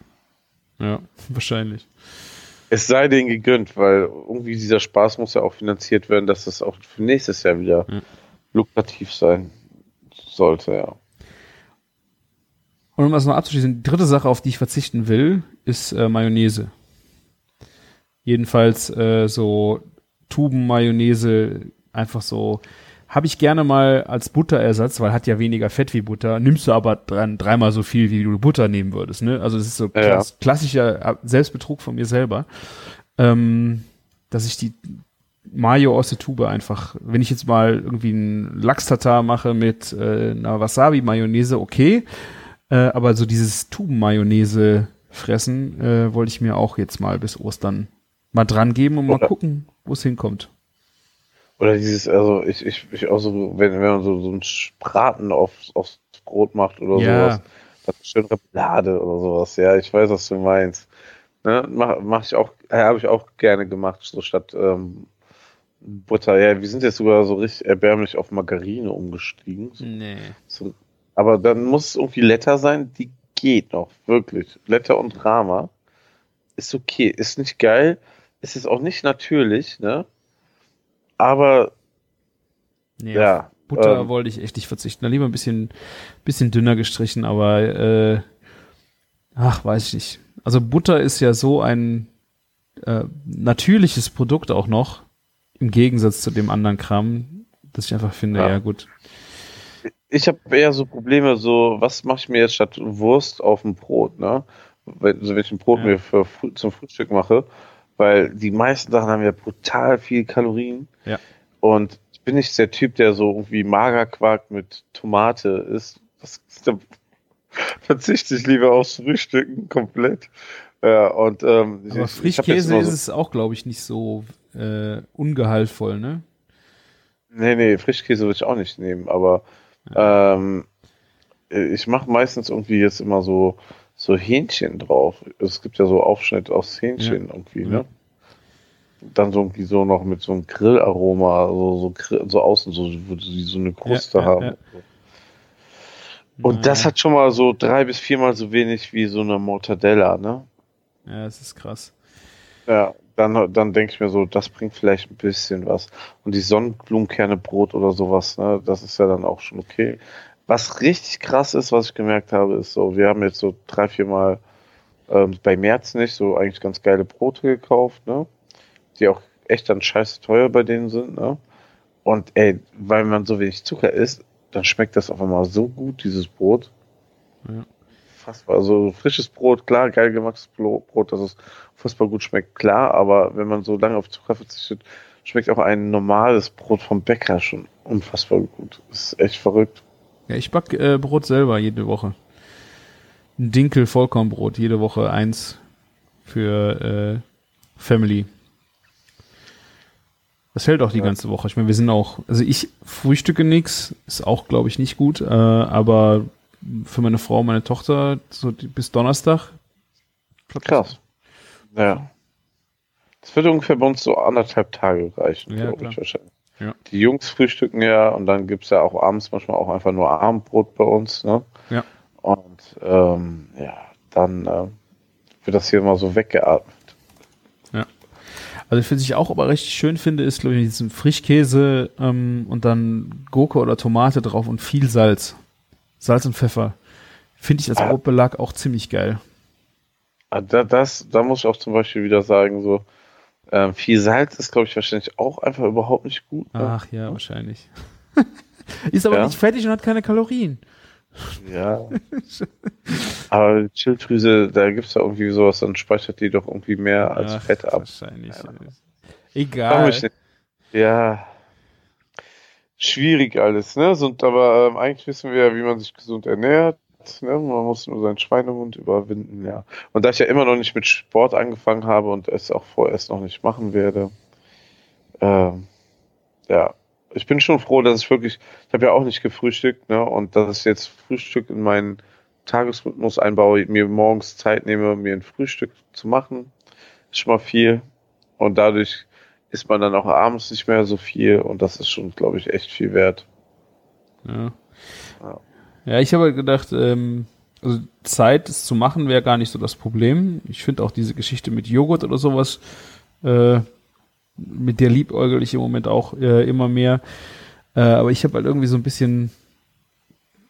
Ja, wahrscheinlich. Es sei denen gegönnt, weil irgendwie dieser Spaß muss ja auch finanziert werden, dass das auch für nächstes Jahr wieder Ja. lukrativ sein sollte, ja. Und um das noch abzuschließen, die dritte Sache, auf die ich verzichten will, ist äh, Mayonnaise. Jedenfalls äh, so Tuben-Mayonnaise, einfach so, habe ich gerne mal als Butterersatz, weil hat ja weniger Fett wie Butter, nimmst du aber dran, dreimal so viel, wie du Butter nehmen würdest. Ne? Also das ist so Ja, klass klassischer äh, Selbstbetrug von mir selber, ähm, dass ich die Mayo aus der Tube einfach, wenn ich jetzt mal irgendwie einen Lachs-Tatar mache mit äh, einer Wasabi-Mayonnaise, okay, äh, aber so dieses Tuben-Mayonnaise fressen äh, wollte ich mir auch jetzt mal bis Ostern mal dran geben und mal Oder- gucken, wo es hinkommt. Oder dieses, also ich, ich, ich auch so, wenn, wenn man so, so einen Braten aufs, aufs Brot macht oder Ja. sowas, ist schön Remoulade oder sowas, ja, ich weiß, was du meinst. Ne, mach, mach ich auch, äh, habe ich auch gerne gemacht, so statt ähm, Butter. Ja, wir sind jetzt sogar so richtig erbärmlich auf Margarine umgestiegen. So, Nee. so, aber dann muss es irgendwie Letter sein, die geht noch, wirklich. Letter und Rama ist okay, ist nicht geil, ist jetzt auch nicht natürlich, ne? Aber nee ja, Butter ähm, wollte ich echt nicht verzichten. Da lieber ein bisschen, bisschen dünner gestrichen, aber äh, ach, weiß ich nicht. Also Butter ist ja so ein äh, natürliches Produkt auch noch, im Gegensatz zu dem anderen Kram, dass ich einfach finde, Ja. ja, gut. ich habe eher so Probleme, so, was mache ich mir jetzt statt Wurst auf dem Brot, ne? Wenn, ich ein Brot Ja. mir für, zum Frühstück mache, weil die meisten Sachen haben ja brutal viel Kalorien. Ja. Und ich bin nicht der Typ, der so irgendwie Magerquark mit Tomate isst. Das, da verzichte ich lieber aufs Frühstücken komplett. Ja, und ähm, Aber ich- ich Frischkäse immer ist so- es auch, glaube ich, nicht so äh, ungehaltvoll, ne? Nee, nee, Frischkäse würde ich auch nicht nehmen, aber ähm, ich mache meistens irgendwie jetzt immer so, so Hähnchen drauf. Es gibt ja so Aufschnitt aus Hähnchen irgendwie, Ja. ne? Dann so irgendwie so noch mit so einem Grillaroma, so, so, so außen, so, wo die so eine Kruste ja, haben. Und das hat schon mal so drei bis viermal so wenig wie so eine Mortadella, ne? Ja, das ist krass. Ja, dann, dann denke ich mir so, das bringt vielleicht ein bisschen was. Und die Sonnenblumenkerne-Brot oder sowas, ne, das ist ja dann auch schon okay. Was richtig krass ist, was ich gemerkt habe, ist so, wir haben jetzt so drei, vier Mal ähm, bei März nicht so eigentlich ganz geile Brote gekauft, ne? Die auch echt dann scheiße teuer bei denen sind, ne? Und ey, weil man so wenig Zucker isst, dann schmeckt das auf einmal so gut, dieses Brot. Ja. Fast, also frisches Brot, klar, geil gemachtes Brot, dass es unfassbar gut schmeckt, klar, aber wenn man so lange auf Zucker verzichtet, schmeckt auch ein normales Brot vom Bäcker schon unfassbar gut. Das ist echt verrückt. Ja, ich back äh, Brot selber jede Woche. Ein Dinkel Vollkornbrot, jede Woche eins für äh, Family. Das hält auch die Ja. ganze Woche. Ich meine, wir sind auch, also ich frühstücke nix, ist auch, glaube ich, nicht gut, äh, aber für meine Frau, und meine Tochter, so die, bis Donnerstag. klappt das. Krass. Ja. Das würde ungefähr bei uns so anderthalb Tage reichen, Ja, glaube ich wahrscheinlich. Ja. Die Jungs frühstücken ja und dann gibt's ja auch abends manchmal auch einfach nur Abendbrot bei uns, ne? Ja. Und ähm, ja, dann äh, wird das hier immer so weggeatmet. Also, was ich auch aber richtig schön finde, ist, glaube ich, diesen Frischkäse ähm, und dann Gurke oder Tomate drauf und viel Salz. Salz und Pfeffer. Finde ich als Ah. Brotbelag auch ziemlich geil. Ah, Da, das, da muss ich auch zum Beispiel wieder sagen, so ähm, viel Salz ist, glaube ich, wahrscheinlich auch einfach überhaupt nicht gut. Ne? Ach ja, wahrscheinlich. ist aber Ja. nicht fettig und hat keine Kalorien. Ja. Aber Schilddrüse, da gibt es ja irgendwie sowas, dann speichert die doch irgendwie mehr als Ach, Fett ab. Wahrscheinlich. Ja. Egal. Ja. Schwierig alles, ne? Und, aber ähm, eigentlich wissen wir ja, wie man sich gesund ernährt. Ne? Man muss nur seinen Schweinehund überwinden, ja. Und da ich ja immer noch nicht mit Sport angefangen habe und es auch vorerst noch nicht machen werde, ähm, ja, ich bin schon froh, dass ich wirklich, ich habe ja auch nicht gefrühstückt, ne? Und dass ich jetzt Frühstück in meinen Tagesrhythmus einbaue, mir morgens Zeit nehme, mir ein Frühstück zu machen, ist schon mal viel. Und dadurch isst man dann auch abends nicht mehr so viel und das ist schon, glaube ich, echt viel wert. Ja. Ja. Ja, ich habe halt gedacht, ähm, also Zeit es zu machen wäre gar nicht so das Problem. Ich finde auch diese Geschichte mit Joghurt oder sowas, äh, mit der liebäugel ich im Moment auch äh, immer mehr. Äh, aber ich habe halt irgendwie so ein bisschen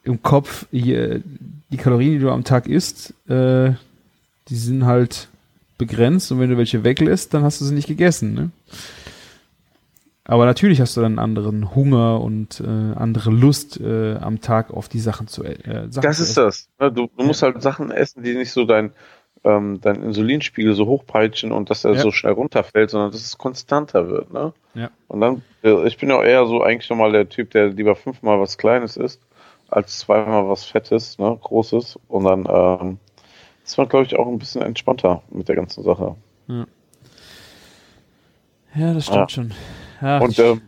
im Kopf, hier, die Kalorien, die du am Tag isst, äh, die sind halt begrenzt und wenn du welche weglässt, dann hast du sie nicht gegessen. Ne? Aber natürlich hast du dann anderen Hunger und äh, andere Lust äh, am Tag auf die Sachen zu äh, Sachen Das zu ist essen. das. ne? Du, du musst halt Sachen essen, die nicht so dein, ähm, dein Insulinspiegel so hochpeitschen und dass er Ja. so schnell runterfällt, sondern dass es konstanter wird. Ne? Ja. Und dann, äh, ich bin ja eher so eigentlich nochmal der Typ, der lieber fünfmal was Kleines isst, als zweimal was Fettes, ne, Großes. Und dann ähm, ist man, glaube ich, auch ein bisschen entspannter mit der ganzen Sache. Ja, das stimmt Ja. schon. Ja, Und ich, ähm,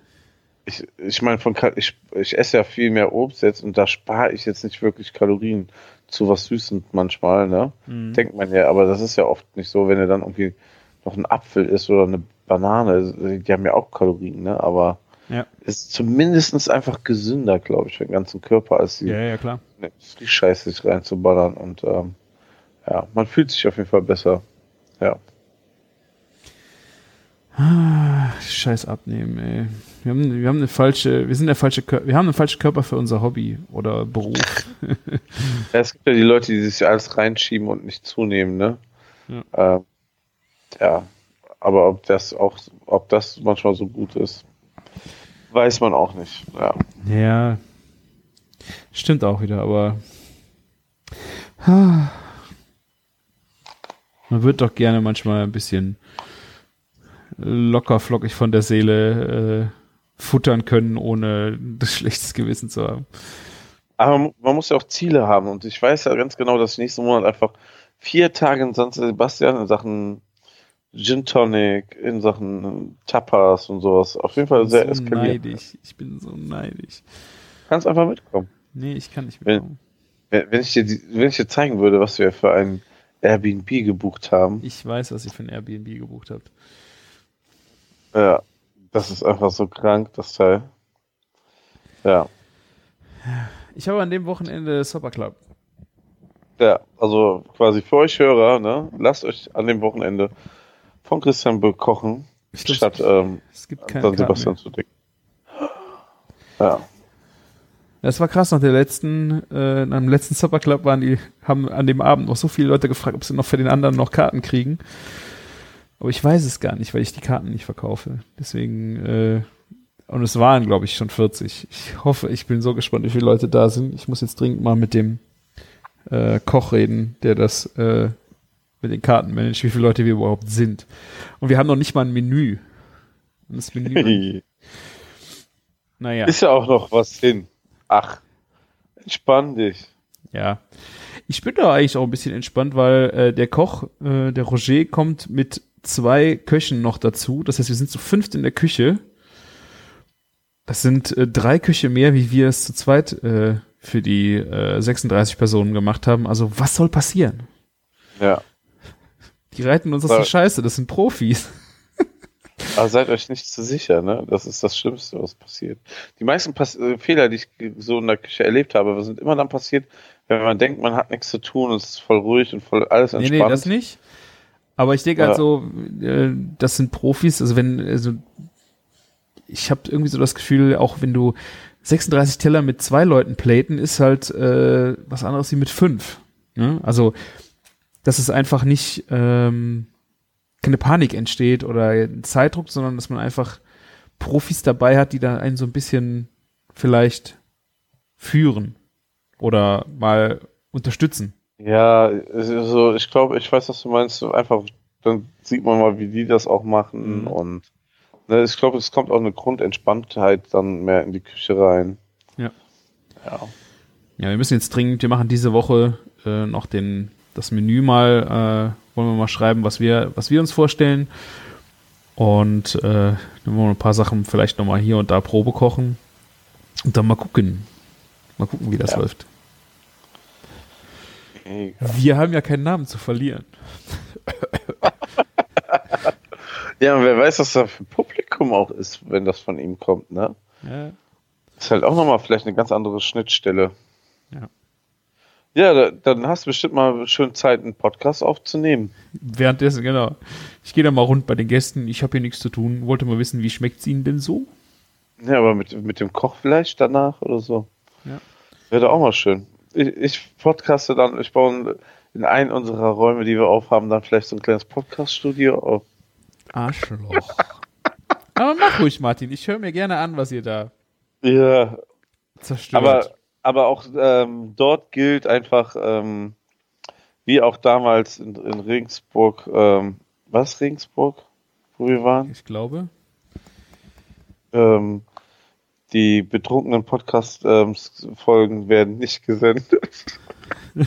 ich, ich meine, von ich, ich esse ja viel mehr Obst jetzt und da spare ich jetzt nicht wirklich Kalorien zu was Süßem manchmal, ne? Mhm. Denkt man ja, aber das ist ja oft nicht so, wenn du dann irgendwie noch ein Apfel isst oder eine Banane, die haben ja auch Kalorien, ne? Aber Ja. ist zumindest einfach gesünder, glaube ich, für den ganzen Körper, als die ja, ja, klar. die Scheiße sich reinzuballern und ähm, ja, man fühlt sich auf jeden Fall besser. Ja. Scheiß abnehmen, ey. Wir haben, wir haben eine falsche, wir sind der falsche, Kör- wir haben einen falschen Körper für unser Hobby oder Beruf. Ja, es gibt ja die Leute, die sich alles reinschieben und nicht zunehmen, ne? Ja. Ähm, ja. Aber ob das auch, ob das manchmal so gut ist, weiß man auch nicht. Ja. Ja, stimmt auch wieder, aber Ah. man wird doch gerne manchmal ein bisschen locker flockig von der Seele äh, futtern können, ohne das schlechtes Gewissen zu haben. Aber man muss ja auch Ziele haben und ich weiß ja ganz genau, dass ich nächsten Monat einfach vier Tage in San Sebastian in Sachen Gin Tonic, in Sachen Tapas und sowas auf jeden Fall sehr so eskaliert. neidisch. Ich bin so neidisch. Kannst einfach mitkommen. Nee, ich kann nicht mitkommen. Wenn, wenn, ich dir, wenn ich dir zeigen würde, was wir für ein Airbnb gebucht haben, Ich weiß, was ihr für ein Airbnb gebucht habt. Ja, das ist einfach so krank, das Teil. Ja, Ich habe an dem Wochenende Supper Club. ja, also quasi für euch Hörer, ne, lasst euch an dem Wochenende von Christian bekochen, glaub, statt ähm, Es gibt keine San Karten Sebastian zu dick. Ja, Das war krass, nach der letzten, äh, nach dem letzten Supper Club waren die, haben an dem Abend noch so viele Leute gefragt, ob sie noch für den anderen noch Karten kriegen. Aber ich weiß es gar nicht, weil ich die Karten nicht verkaufe. Deswegen, äh, und es waren, glaube ich, schon 40. Ich hoffe, ich bin so gespannt, wie viele Leute da sind. Ich muss jetzt dringend mal mit dem äh, Koch reden, der das äh, mit den Karten managt, wie viele Leute wir überhaupt sind. Und wir haben noch nicht mal ein Menü. Und das Menü, naja. ist ja auch noch was hin. Ach, entspann dich. Ja. Ich bin da eigentlich auch ein bisschen entspannt, weil äh, der Koch, äh, der Roger, kommt mit zwei Köchen noch dazu. Das heißt, wir sind zu fünft in der Küche. Das sind äh, drei Köche mehr, wie wir es zu zweit äh, für die äh, 36 Personen gemacht haben. Also was soll passieren? Ja, Die reiten uns aus der Scheiße, das sind Profis. aber seid euch nicht zu sicher, ne? Das ist das Schlimmste, was passiert. Die meisten Pas äh, Fehler, die ich so in der Küche erlebt habe, sind immer dann passiert, wenn man denkt, man hat nichts zu tun und es ist voll ruhig und voll alles Nee, entspannt. nee, das nicht. Aber ich denke halt Ja. so, äh, das sind Profis, also wenn, also ich habe irgendwie so das Gefühl, auch wenn du 36 Teller mit zwei Leuten platen, ist halt äh, was anderes wie mit fünf. Ne? Also, dass es einfach nicht ähm, keine Panik entsteht oder Zeitdruck, sondern dass man einfach Profis dabei hat, die da einen so ein bisschen vielleicht führen oder mal unterstützen. Ja, also ich glaube, ich weiß, was du meinst. Einfach, dann sieht man mal, wie die das auch machen Mhm. und ne, ich glaube, es kommt auch eine Grundentspanntheit dann mehr in die Küche rein. Ja. Ja. Ja, wir müssen jetzt dringend, wir machen diese Woche äh, noch den, das Menü mal, äh, wollen wir mal schreiben, was wir, was wir uns vorstellen. Und äh, dann wollen wir ein paar Sachen vielleicht nochmal hier und da Probe kochen. Und dann mal gucken. Mal gucken, wie das Ja. läuft. Mega. Wir haben ja keinen Namen zu verlieren. Ja, und wer weiß, was da für Publikum auch ist, wenn das von ihm kommt, ne? Ja. Ist halt auch nochmal vielleicht eine ganz andere Schnittstelle. Ja. Ja, da, dann hast du bestimmt mal schön Zeit, einen Podcast aufzunehmen. Währenddessen, genau. Ich gehe da mal rund bei den Gästen. Ich habe hier nichts zu tun. Wollte mal wissen, wie schmeckt es Ihnen denn so? Ja, aber mit, mit dem Kochfleisch danach oder so. Ja. Wäre doch auch mal schön. Ich, ich podcaste dann, ich baue in einen unserer Räume, die wir aufhaben, dann vielleicht so ein kleines Podcast-Studio auf. Arschloch. Aber mach ruhig, Martin. Ich höre mir gerne an, was ihr da Ja, zerstört. aber, aber auch ähm, dort gilt einfach, ähm, wie auch damals in, in Regensburg, ähm, was Regensburg, wo wir waren? ich glaube. Ähm, die betrunkenen Podcast-Folgen werden nicht gesendet.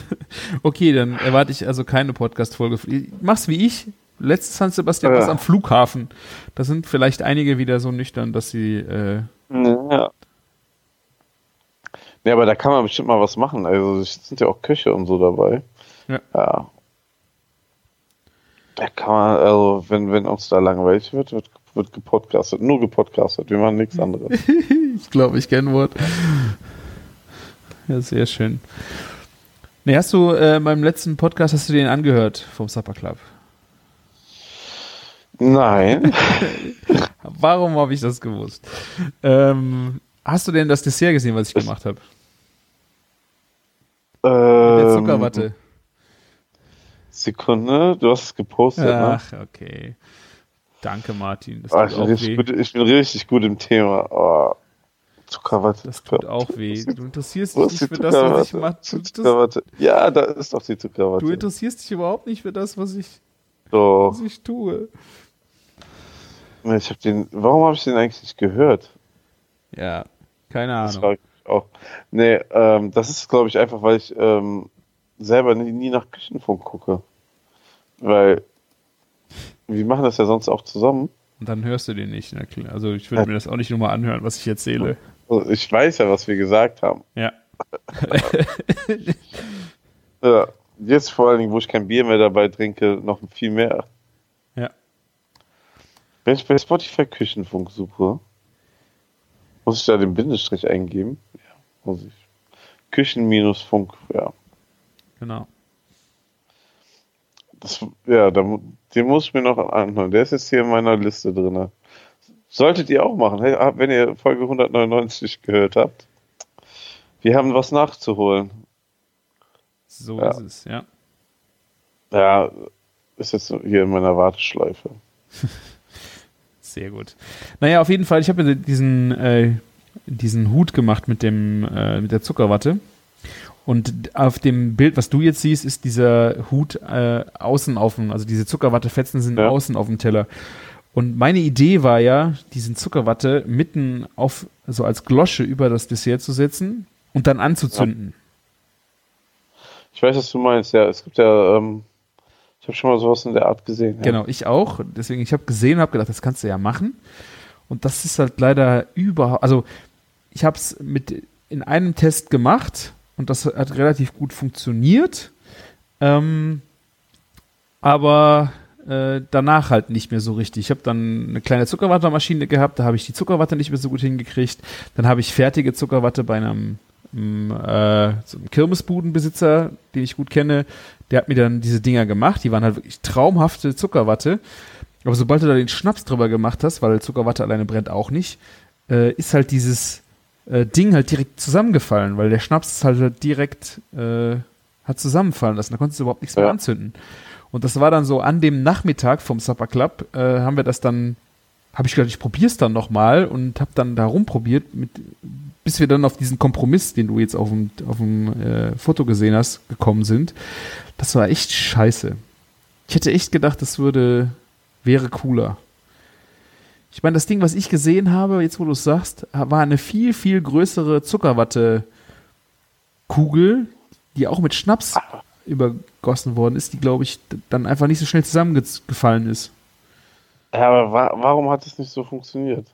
Okay, dann erwarte ich also keine Podcast-Folge. Mach's wie ich. Letztes San Sebastian Ja. was am Flughafen. Da sind vielleicht einige wieder so nüchtern, dass sie. Äh, Ja. Ja, aber da kann man bestimmt mal was machen. Also es sind ja auch Köche und so dabei. Ja. ja. Da kann man, also wenn, wenn uns da langweilig wird, wird, wird gepodcastet. Nur gepodcastet. Wir machen nichts anderes. ich glaube, ich kenne Wort. Ja, sehr schön. Nee, hast du äh, meinem letzten Podcast, hast du den angehört vom Supper Club? Nein. Warum habe ich das gewusst? Ähm, hast du denn das Dessert gesehen, was ich gemacht habe? Mit der ähm, Zuckerwatte. Sekunde, du hast es gepostet, ne? Ach, okay. Danke, Martin. Das Ah, tut ich, bin auch richtig weh. gut, ich bin richtig gut im Thema. Oh, Zuckerwatte. Das tut auch weh. Du interessierst dich nicht für das, was ich mache. Das- Zuckerwatte. Ja, da ist doch die Zuckerwatte. du interessierst dich überhaupt nicht für das, was ich, was ich tue. Ich hab den, warum habe ich den eigentlich nicht gehört? Ja, keine Das Ahnung. mich auch. Nee, ähm, das ist, glaube ich, einfach, weil ich ähm, selber nie, nie nach Küchenfunk gucke. Weil wir machen das ja sonst auch zusammen. Und dann hörst du den nicht. Also ich würde mir das auch nicht nochmal anhören, was ich erzähle. Also ich weiß ja, was wir gesagt haben. Ja. Ja, jetzt vor allen Dingen, wo ich kein Bier mehr dabei trinke, noch viel mehr. Ja. Wenn ich bei Spotify Küchenfunk suche, muss ich da den Bindestrich eingeben? Ja, muss ich. Küchen-Funk, ja. Genau. Das, ja, da, den muss ich mir noch anhören. Der ist jetzt hier in meiner Liste drin. Solltet ihr auch machen, wenn ihr Folge 199 gehört habt. Wir haben was nachzuholen. So Ja. ist es, ja. Ja, ist jetzt hier in meiner Warteschleife. Sehr gut. Naja, auf jeden Fall, ich habe mir diesen, äh, diesen Hut gemacht mit dem, äh, mit der Zuckerwatte. Und auf dem Bild, was du jetzt siehst, ist dieser Hut äh, außen auf dem, also diese Zuckerwattefetzen sind Ja. außen auf dem Teller. Und meine Idee war ja, diesen Zuckerwatte mitten auf, so als Glosche über das Dessert zu setzen und dann anzuzünden. Ich weiß, was du meinst, ja. Es gibt ja, ähm, ich habe schon mal sowas in der Art gesehen. Ja. Genau, ich auch. Deswegen, ich habe gesehen und habe gedacht, das kannst du ja machen. Und das ist halt leider überhaupt, also ich habe es mit in einem Test gemacht und das hat relativ gut funktioniert. Ähm, aber äh, danach halt nicht mehr so richtig. Ich habe dann eine kleine Zuckerwattemaschine gehabt, da habe ich die Zuckerwatte nicht mehr so gut hingekriegt. Dann habe ich fertige Zuckerwatte bei einem, ähm, äh, so einem Kirmesbudenbesitzer, den ich gut kenne. Der hat mir dann diese Dinger gemacht. Die waren halt wirklich traumhafte Zuckerwatte. Aber sobald du da den Schnaps drüber gemacht hast, weil Zuckerwatte alleine brennt auch nicht, äh, ist halt dieses äh, Ding halt direkt zusammengefallen, weil der Schnaps ist halt direkt äh, hat zusammenfallen lassen. Da konntest du überhaupt nichts mehr Ja. anzünden. Und das war dann so an dem Nachmittag vom Supper Club, äh, haben wir das dann habe ich gedacht, ich probier's dann noch mal und habe dann da rumprobiert, mit, bis wir dann auf diesen Kompromiss, den du jetzt auf dem, auf dem äh, Foto gesehen hast, gekommen sind. Das war echt scheiße. Ich hätte echt gedacht, das würde, wäre cooler. Ich meine, das Ding, was ich gesehen habe, jetzt wo du es sagst, war eine viel, viel größere Zuckerwatte-Kugel, die auch mit Schnaps übergossen worden ist, die, glaube ich, dann einfach nicht so schnell zusammengefallen ist. Ja, aber wa warum hat es nicht so funktioniert?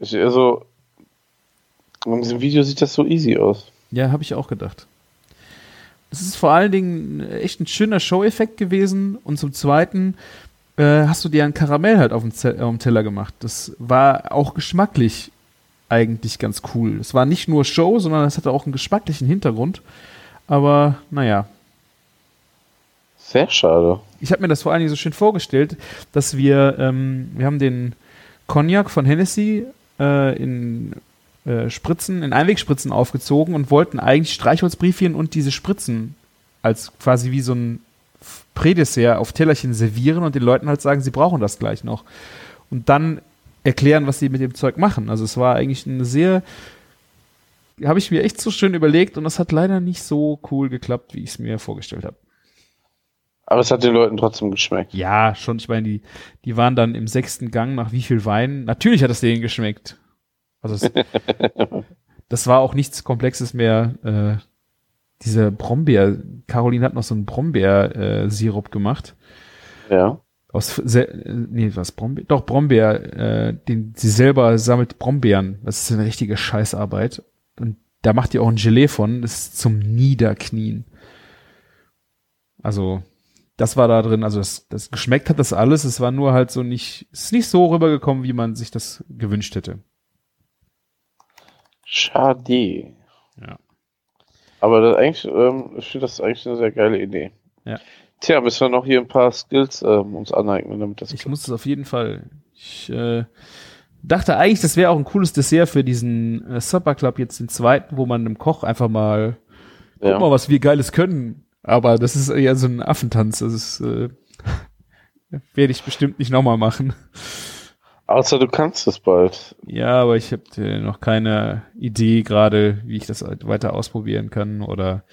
Ich, also, in diesem Video sieht das so easy aus. Ja, habe ich auch gedacht. Es ist vor allen Dingen echt ein schöner Show-Effekt gewesen und zum Zweiten äh, hast du dir ein Karamell halt auf dem, auf dem Teller gemacht. Das war auch geschmacklich eigentlich ganz cool. Es war nicht nur Show, sondern es hatte auch einen geschmacklichen Hintergrund. Aber naja. Sehr schade. Ich habe mir das vor allen Dingen so schön vorgestellt, dass wir, ähm, wir haben den Cognac von Hennessy äh, in äh, Spritzen, in Einwegspritzen aufgezogen und wollten eigentlich Streichholzbriefchen und diese Spritzen als quasi wie so ein Prädessert auf Tellerchen servieren und den Leuten halt sagen, sie brauchen das gleich noch. Und dann erklären, was sie mit dem Zeug machen. Also es war eigentlich eine sehr, habe ich mir echt so schön überlegt und das hat leider nicht so cool geklappt, wie ich es mir vorgestellt habe. Aber es hat den Leuten trotzdem geschmeckt. Ja, schon. Ich meine, die, die waren dann im sechsten Gang nach wie viel Wein. Natürlich hat es denen geschmeckt. Also es, das war auch nichts Komplexes mehr. Äh, diese Brombeer, Caroline hat noch so einen Brombeer-Sirup äh, gemacht. Ja. Aus, nee, was, Brombeer? Doch, Brombeer, äh, den, sie selber sammelt Brombeeren. Das ist eine richtige Scheißarbeit. Und da macht ihr auch ein Gelee von, das ist zum Niederknien. Also, das war da drin, also das, das geschmeckt hat das alles, es war nur halt so nicht, es ist nicht so rübergekommen, wie man sich das gewünscht hätte. Schade. Ja. Aber das eigentlich, ähm, ich finde das eigentlich eine sehr geile Idee. Ja. Tja, müssen wir noch hier ein paar Skills ähm, uns aneignen, damit das. Ich klappt. muss es auf jeden Fall. Ich äh, dachte eigentlich, das wäre auch ein cooles Dessert für diesen äh, Supper Club jetzt den zweiten, wo man einem Koch einfach mal guck Ja. mal, was wir Geiles können. Aber das ist eher so ein Affentanz. Das ist äh, werde ich bestimmt nicht nochmal machen. Außer du kannst es bald. Ja, aber ich habe noch keine Idee gerade, wie ich das weiter ausprobieren kann oder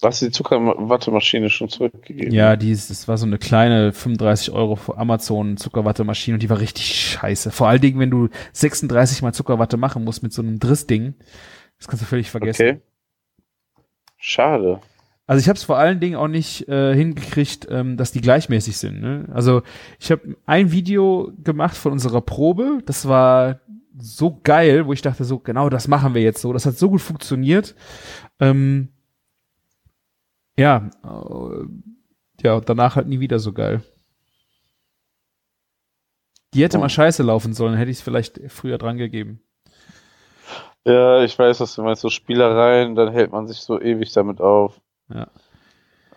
Du hast die Zuckerwattemaschine schon zurückgegeben. ja, die ist, das war so eine kleine 35 Euro Amazon Zuckerwattemaschine und die war richtig scheiße. Vor allen Dingen, wenn du 36 mal Zuckerwatte machen musst mit so einem Drissding, das kannst du völlig vergessen. Okay. Schade. Also ich habe es vor allen Dingen auch nicht äh, hingekriegt, ähm, dass die gleichmäßig sind. Ne? Also ich habe ein Video gemacht von unserer Probe. Das war so geil, wo ich dachte so genau, das machen wir jetzt so. Das hat so gut funktioniert. Ähm, ja, äh, ja, und danach halt nie wieder so geil. Die hätte Oh. mal scheiße laufen sollen, hätte ich es vielleicht früher dran gegeben. Ja, ich weiß, was du meinst. So Spielereien, dann hält man sich so ewig damit auf. Ja.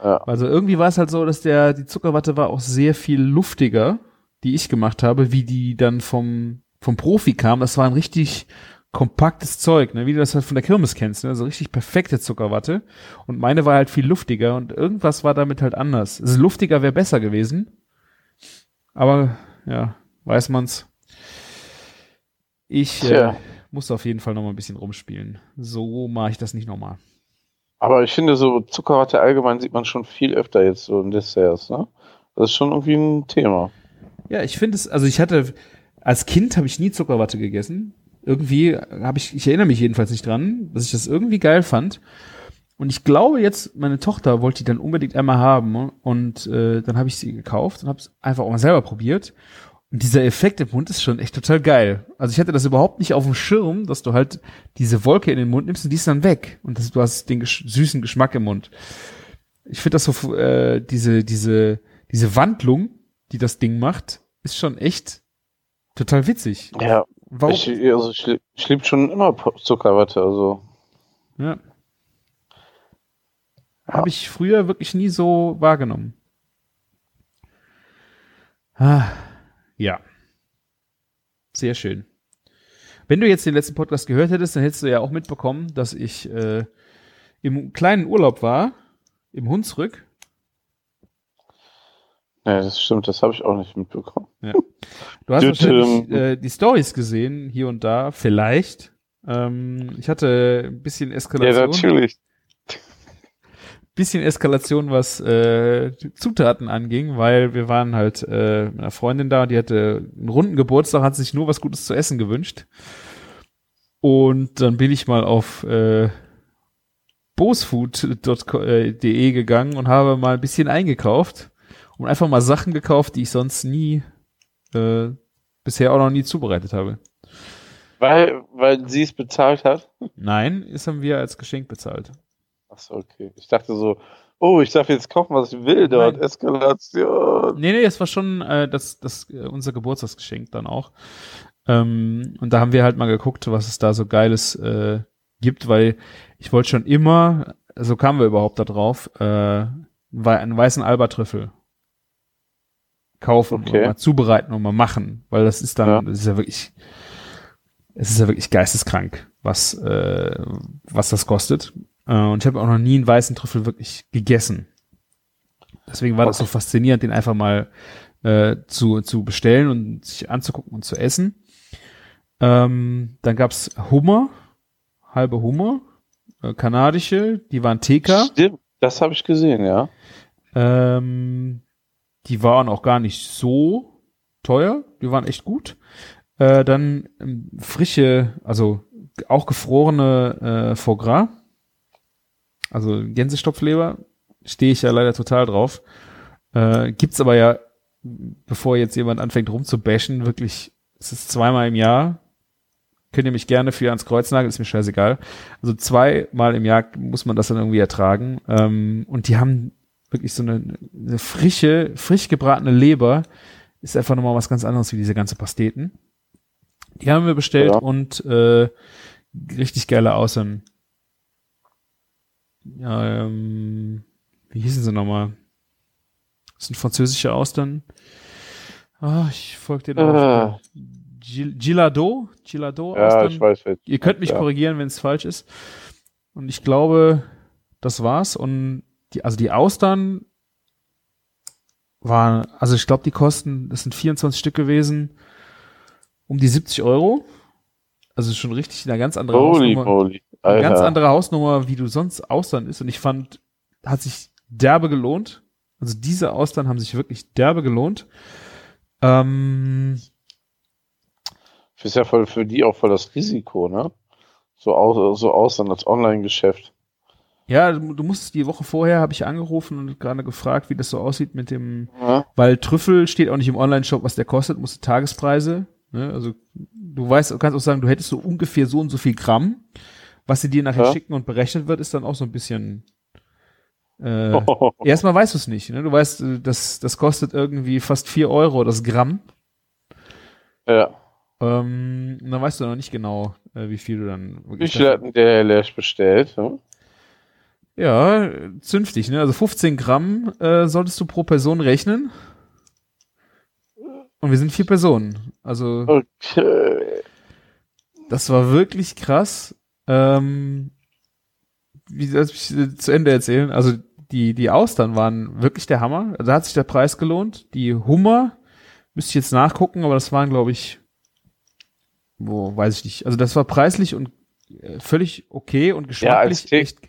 Ja. Also irgendwie war es halt so, dass der, die Zuckerwatte war auch sehr viel luftiger, die ich gemacht habe, wie die dann vom, vom Profi kam. Das war ein richtig kompaktes Zeug, ne? wie du das halt von der Kirmes kennst, ne? also richtig perfekte Zuckerwatte. Und meine war halt viel luftiger und irgendwas war damit halt anders. Also luftiger wäre besser gewesen. Aber ja, weiß man's. Ich äh, muss auf jeden Fall noch mal ein bisschen rumspielen. So mache ich das nicht nochmal. Aber ich finde, so Zuckerwatte allgemein sieht man schon viel öfter jetzt so in Desserts, ne? Das ist schon irgendwie ein Thema. Ja, ich finde es, also ich hatte, als Kind habe ich nie Zuckerwatte gegessen. Irgendwie habe ich, ich erinnere mich jedenfalls nicht dran, dass ich das irgendwie geil fand. Und ich glaube jetzt, meine Tochter wollte die dann unbedingt einmal haben und äh, dann habe ich sie gekauft und habe es einfach auch mal selber probiert. Und dieser Effekt im Mund ist schon echt total geil. Also ich hatte das überhaupt nicht auf dem Schirm, dass du halt diese Wolke in den Mund nimmst und die ist dann weg. Und das, du hast den gesch süßen Geschmack im Mund. Ich finde das so, äh, diese, diese, diese Wandlung, die das Ding macht, ist schon echt total witzig. Ja, Warum? ich, also ich, ich lieb schon immer Zuckerwatte, also. ja. Habe ich früher wirklich nie so wahrgenommen. Ah, ja. Sehr schön. Wenn du jetzt den letzten Podcast gehört hättest, dann hättest du ja auch mitbekommen, dass ich äh, im kleinen Urlaub war, im Hunsrück. Ja, das stimmt, das habe ich auch nicht mitbekommen. Du hast wahrscheinlich tüm. äh, die Stories gesehen, hier und da, vielleicht. Ähm, ich hatte ein bisschen Ja, Eskalation. natürlich. Bisschen Eskalation, was äh, Zutaten anging, weil wir waren halt äh, mit einer Freundin da, die hatte einen runden Geburtstag, hat sich nur was Gutes zu essen gewünscht. Und dann bin ich mal auf äh, bosfood.de gegangen und habe mal ein bisschen eingekauft und einfach mal Sachen gekauft, die ich sonst nie äh, bisher auch noch nie zubereitet habe. Weil, weil sie es bezahlt hat. Nein, das haben wir als Geschenk bezahlt. Achso, okay. Ich dachte so, oh, ich darf jetzt kaufen, was ich will dort. Nein. Eskalation. Nee, nee, es war schon äh, das, das, äh, unser Geburtstagsgeschenk dann auch. Ähm, und da haben wir halt mal geguckt, was es da so Geiles äh, gibt, weil ich wollte schon immer, so kamen wir überhaupt da drauf, äh, einen weißen Albatrüffel kaufen Okay. und mal zubereiten und mal machen, weil das ist dann, Ja. das ist ja wirklich, es ist ja wirklich geisteskrank, was, äh, was das kostet. Äh, und ich habe auch noch nie einen weißen Trüffel wirklich gegessen. Deswegen war das so faszinierend, den einfach mal äh, zu, zu bestellen und sich anzugucken und zu essen. Ähm, dann gab's Hummer, halbe Hummer, äh, kanadische, die waren TK. Stimmt, das habe ich gesehen, ja. Ähm, die waren auch gar nicht so teuer, die waren echt gut. Äh, dann ähm, frische, also auch gefrorene äh, Foie Gras, also Gänsestopfleber, stehe ich ja leider total drauf. Äh, gibt's aber ja, bevor jetzt jemand anfängt rumzubashen, wirklich, es ist zweimal im Jahr. Könnt ihr mich gerne für ans Kreuz nageln, ist mir scheißegal. Also zweimal im Jahr muss man das dann irgendwie ertragen. Ähm, und die haben wirklich so eine, eine frische, frisch gebratene Leber. Ist einfach nochmal was ganz anderes wie diese ganze Pasteten. Die haben wir bestellt Ja. und äh, richtig geile Aussehen. Ähm, wie hießen sie nochmal? Das sind französische Austern. Ah, ich folge dir Ah. noch. Gil- Gilado? Gilado Ja, Austern. ich weiß. wer- Ihr könnt mich ja. korrigieren, wenn es falsch ist. Und ich glaube, das war's. Und die, also die Austern waren, also ich glaube, die kosten, das sind 24 Stück gewesen, um die 70 Euro. Also schon richtig eine ganz andere Holy Hausnummer. moly. Eine ganz andere Hausnummer, wie du sonst Austern ist. Und ich fand, hat sich derbe gelohnt. Also diese Austern haben sich wirklich derbe gelohnt. Ähm, Ist ja voll für die auch voll das Risiko, ne? So aus, so aus dann als Online-Geschäft. Ja, du du musst die Woche vorher habe ich angerufen und gerade gefragt, wie das so aussieht mit dem, Ja? weil Trüffel steht auch nicht im Online-Shop, was der kostet, musst du Tagespreise. Ne? Also du weißt, du kannst auch sagen, du hättest so ungefähr so und so viel Gramm. Was sie dir nachher Ja. schicken und berechnet wird, ist dann auch so ein bisschen. Äh, erstmal weißt du es nicht. Ne? Du weißt, äh, das, das kostet irgendwie fast vier Euro das Gramm. ja. Ähm, und dann weißt du noch nicht genau, äh, wie viel du dann Wie viel hat denn der Herr Lesch bestellt? Hm? Ja, äh, zünftig, ne? Also 15 Gramm äh, solltest du pro Person rechnen. Und wir sind vier Personen. Also Okay. das war wirklich krass. Ähm, wie soll ich zu Ende erzählen? Also die, die Austern waren wirklich der Hammer. Da hat sich der Preis gelohnt. Die Hummer müsste ich jetzt nachgucken, aber das waren, glaube ich, wo, weiß ich nicht. Also das war preislich und äh, völlig okay und geschmacklich Steak- echt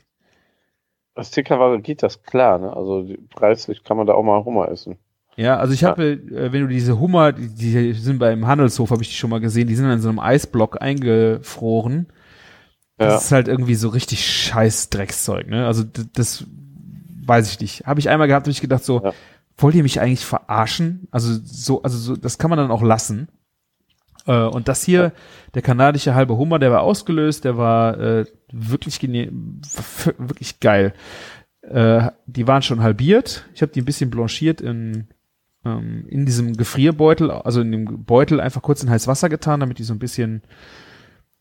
Als Tickerware geht das klar, ne? Also die- preislich kann man da auch mal Hummer essen. Ja, also ich habe, äh, wenn du diese Hummer, die, die sind beim Handelshof, habe ich die schon mal gesehen, die sind in so einem Eisblock eingefroren. Das Ja. ist halt irgendwie so richtig scheiß Dreckszeug, ne? Also das weiß ich nicht. Habe ich einmal gehabt, habe ich gedacht so, Ja. wollt ihr mich eigentlich verarschen? Also so, also so, das kann man dann auch lassen. Äh, und das hier, der kanadische halbe Hummer, der war ausgelöst, der war äh, wirklich wirklich geil. Äh, die waren schon halbiert. Ich habe die ein bisschen blanchiert in ähm, in diesem Gefrierbeutel, also in dem Beutel einfach kurz in heißes Wasser getan, damit die so ein bisschen,